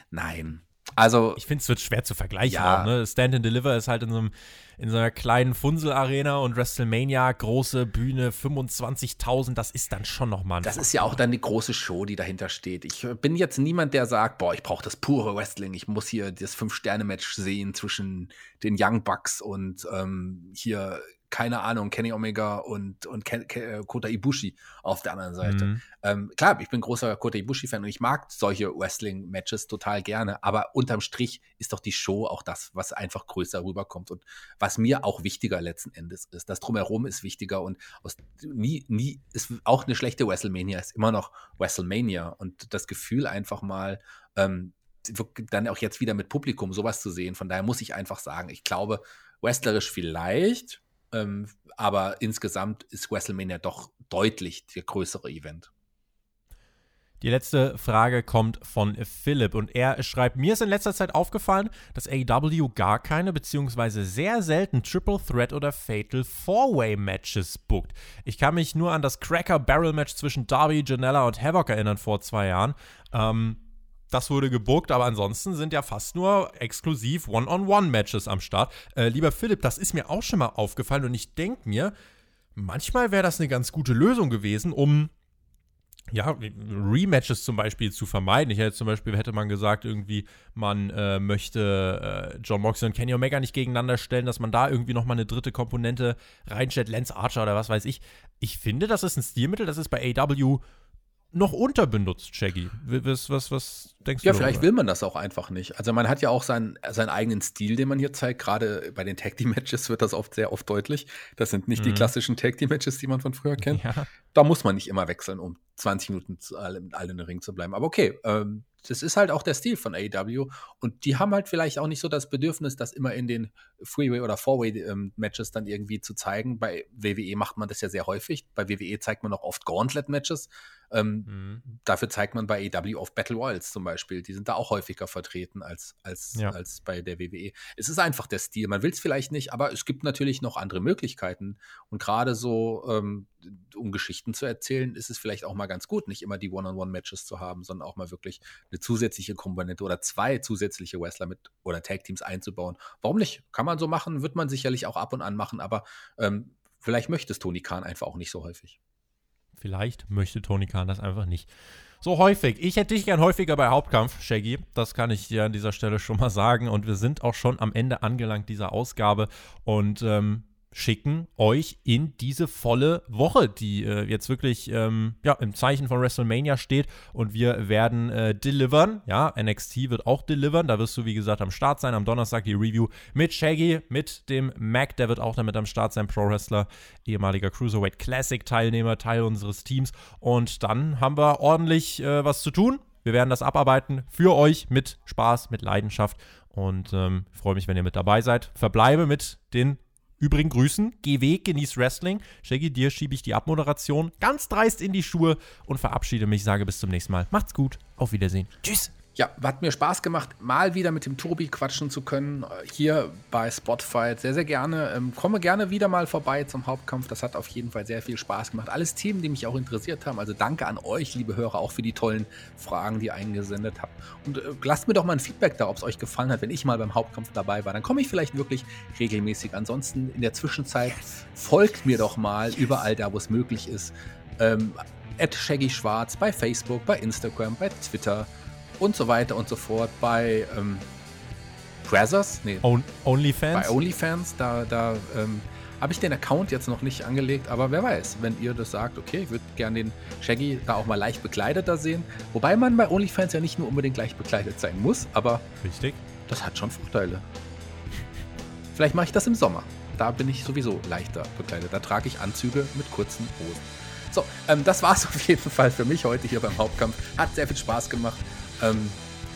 nein. Also, Ich finde, es wird schwer zu vergleichen. Ja. Auch, ne? Stand and Deliver ist halt in so, einem, in so einer kleinen Funsel-Arena und WrestleMania, große Bühne, 25.000, das ist dann schon nochmal ein das ist ja auch dann die große Show, die dahinter steht. Ich bin jetzt niemand, der sagt, boah, ich brauche das pure Wrestling. Ich muss hier das Fünf-Sterne-Match sehen zwischen den Young Bucks und ähm, hier, keine Ahnung, Kenny Omega und, und Ken, Ken, äh, Kota Ibushi auf der anderen Seite. Mhm. Ähm, klar, ich bin großer Kota Ibushi-Fan und ich mag solche Wrestling-Matches total gerne, aber unterm Strich ist doch die Show auch das, was einfach größer rüberkommt und was mir auch wichtiger letzten Endes ist. Das Drumherum ist wichtiger und aus, nie, nie ist auch eine schlechte WrestleMania, ist immer noch WrestleMania und das Gefühl einfach mal, ähm, dann auch jetzt wieder mit Publikum sowas zu sehen. Von daher muss ich einfach sagen, ich glaube, wrestlerisch vielleicht, ähm, aber insgesamt ist WrestleMania doch deutlich der größere Event. Die letzte Frage kommt von Philipp und er schreibt, mir ist in letzter Zeit aufgefallen, dass AEW gar keine beziehungsweise sehr selten Triple Threat oder Fatal Four-Way Matches bookt. Ich kann mich nur an das Cracker Barrel Match zwischen Darby, Janella und Havoc erinnern vor zwei Jahren. Ähm, das wurde gebuckt, aber ansonsten sind ja fast nur exklusiv One-on-One-Matches am Start. Äh, lieber Philipp, das ist mir auch schon mal aufgefallen und ich denke mir, manchmal wäre das eine ganz gute Lösung gewesen, um ja, Rematches zum Beispiel zu vermeiden. Ich hätte zum Beispiel, hätte man gesagt, irgendwie, man äh, möchte äh, John Moxley und Kenny Omega nicht gegeneinander stellen, dass man da irgendwie nochmal eine dritte Komponente reinstellt, Lance Archer oder was weiß ich. Ich finde, das ist ein Stilmittel, das ist bei AW noch unterbenutzt, Shaggy. Was, was, was denkst Ja, du? vielleicht darüber? will man das auch einfach nicht. Also man hat ja auch seinen, seinen eigenen Stil, den man hier zeigt. Gerade bei den Tag Team Matches wird das oft sehr oft deutlich. Das sind nicht die Mhm. klassischen Tag Team Matches, die man von früher kennt. *laughs* Ja. Da muss man nicht immer wechseln, um 20 Minuten alle in den Ring zu bleiben. Aber okay, ähm, das ist halt auch der Stil von AEW. Und die haben halt vielleicht auch nicht so das Bedürfnis, das immer in den Freeway- oder Four-Way-Matches ähm, dann irgendwie zu zeigen. Bei WWE macht man das ja sehr häufig. Bei WWE zeigt man auch oft Gauntlet-Matches. Ähm, mhm. Dafür zeigt man bei AEW auf Battle Royals zum Beispiel. Die sind da auch häufiger vertreten als, als, ja. als bei der WWE. Es ist einfach der Stil. Man will es vielleicht nicht, aber es gibt natürlich noch andere Möglichkeiten. Und gerade so, ähm, um Geschichten zu erzählen, ist es vielleicht auch mal ganz gut, nicht immer die One-on-One-Matches zu haben, sondern auch mal wirklich eine zusätzliche Komponente oder zwei zusätzliche Wrestler mit oder Tag-Teams einzubauen. Warum nicht? Kann man so machen, wird man sicherlich auch ab und an machen, aber ähm, vielleicht möchte es Tony Khan einfach auch nicht so häufig. Vielleicht möchte Tony Khan das einfach nicht. So häufig. Ich hätte dich gern häufiger bei Hauptkampf, Shaggy. Das kann ich dir an dieser Stelle schon mal sagen. Und wir sind auch schon am Ende angelangt dieser Ausgabe. Und ähm, schicken euch in diese volle Woche, die äh, jetzt wirklich ähm, ja, im Zeichen von WrestleMania steht und wir werden äh, delivern. Ja, NXT wird auch delivern. Da wirst du, wie gesagt, am Start sein. Am Donnerstag die Review mit Shaggy, mit dem Mac, der wird auch damit am Start sein. Pro Wrestler, ehemaliger Cruiserweight Classic Teilnehmer, Teil unseres Teams. Und dann haben wir ordentlich äh, was zu tun. Wir werden das abarbeiten für euch mit Spaß, mit Leidenschaft. Und ähm, freue mich, wenn ihr mit dabei seid. Verbleibe mit den Übrigen Grüßen, geh weg, genieß Wrestling. Shaggy, dir schiebe ich die Abmoderation ganz dreist in die Schuhe und verabschiede mich, sage bis zum nächsten Mal. Macht's gut, auf Wiedersehen. Tschüss. Ja, hat mir Spaß gemacht, mal wieder mit dem Tobi quatschen zu können. Äh, hier bei Spotify. Sehr, sehr gerne. Ähm, komme gerne wieder mal vorbei zum Hauptkampf. Das hat auf jeden Fall sehr viel Spaß gemacht. Alles Themen, die mich auch interessiert haben. Also danke an euch, liebe Hörer, auch für die tollen Fragen, die ihr eingesendet habt. Und äh, lasst mir doch mal ein Feedback da, ob es euch gefallen hat, wenn ich mal beim Hauptkampf dabei war. Dann komme ich vielleicht wirklich regelmäßig. Ansonsten in der Zwischenzeit folgt mir doch mal überall da, wo es möglich ist. Ähm, at Shaggy Schwarz bei Facebook, bei Instagram, bei Twitter und so weiter und so fort. Bei ähm, Brazzers, nee. On OnlyFans? Bei OnlyFans, da, da ähm, habe ich den Account jetzt noch nicht angelegt, aber wer weiß, wenn ihr das sagt, okay, ich würde gerne den Shaggy da auch mal leicht bekleideter sehen. Wobei man bei OnlyFans ja nicht nur unbedingt leicht bekleidet sein muss, aber Richtig. das hat schon Vorteile. Vielleicht mache ich das im Sommer. Da bin ich sowieso leichter bekleidet. Da trage ich Anzüge mit kurzen Hosen. So, ähm, das war es *laughs* auf jeden Fall für mich heute hier beim Hauptkampf. Hat sehr viel Spaß gemacht. Ähm,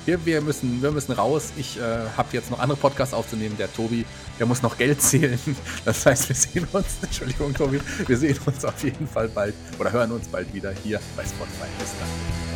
wir, wir, müssen, wir müssen raus. Ich äh, habe jetzt noch andere Podcasts aufzunehmen. Der Tobi, der muss noch Geld *laughs* zählen. Das heißt, wir sehen uns, *laughs* Entschuldigung, Tobi, wir sehen uns auf jeden Fall bald oder hören uns bald wieder hier bei Spotify. Bis dann.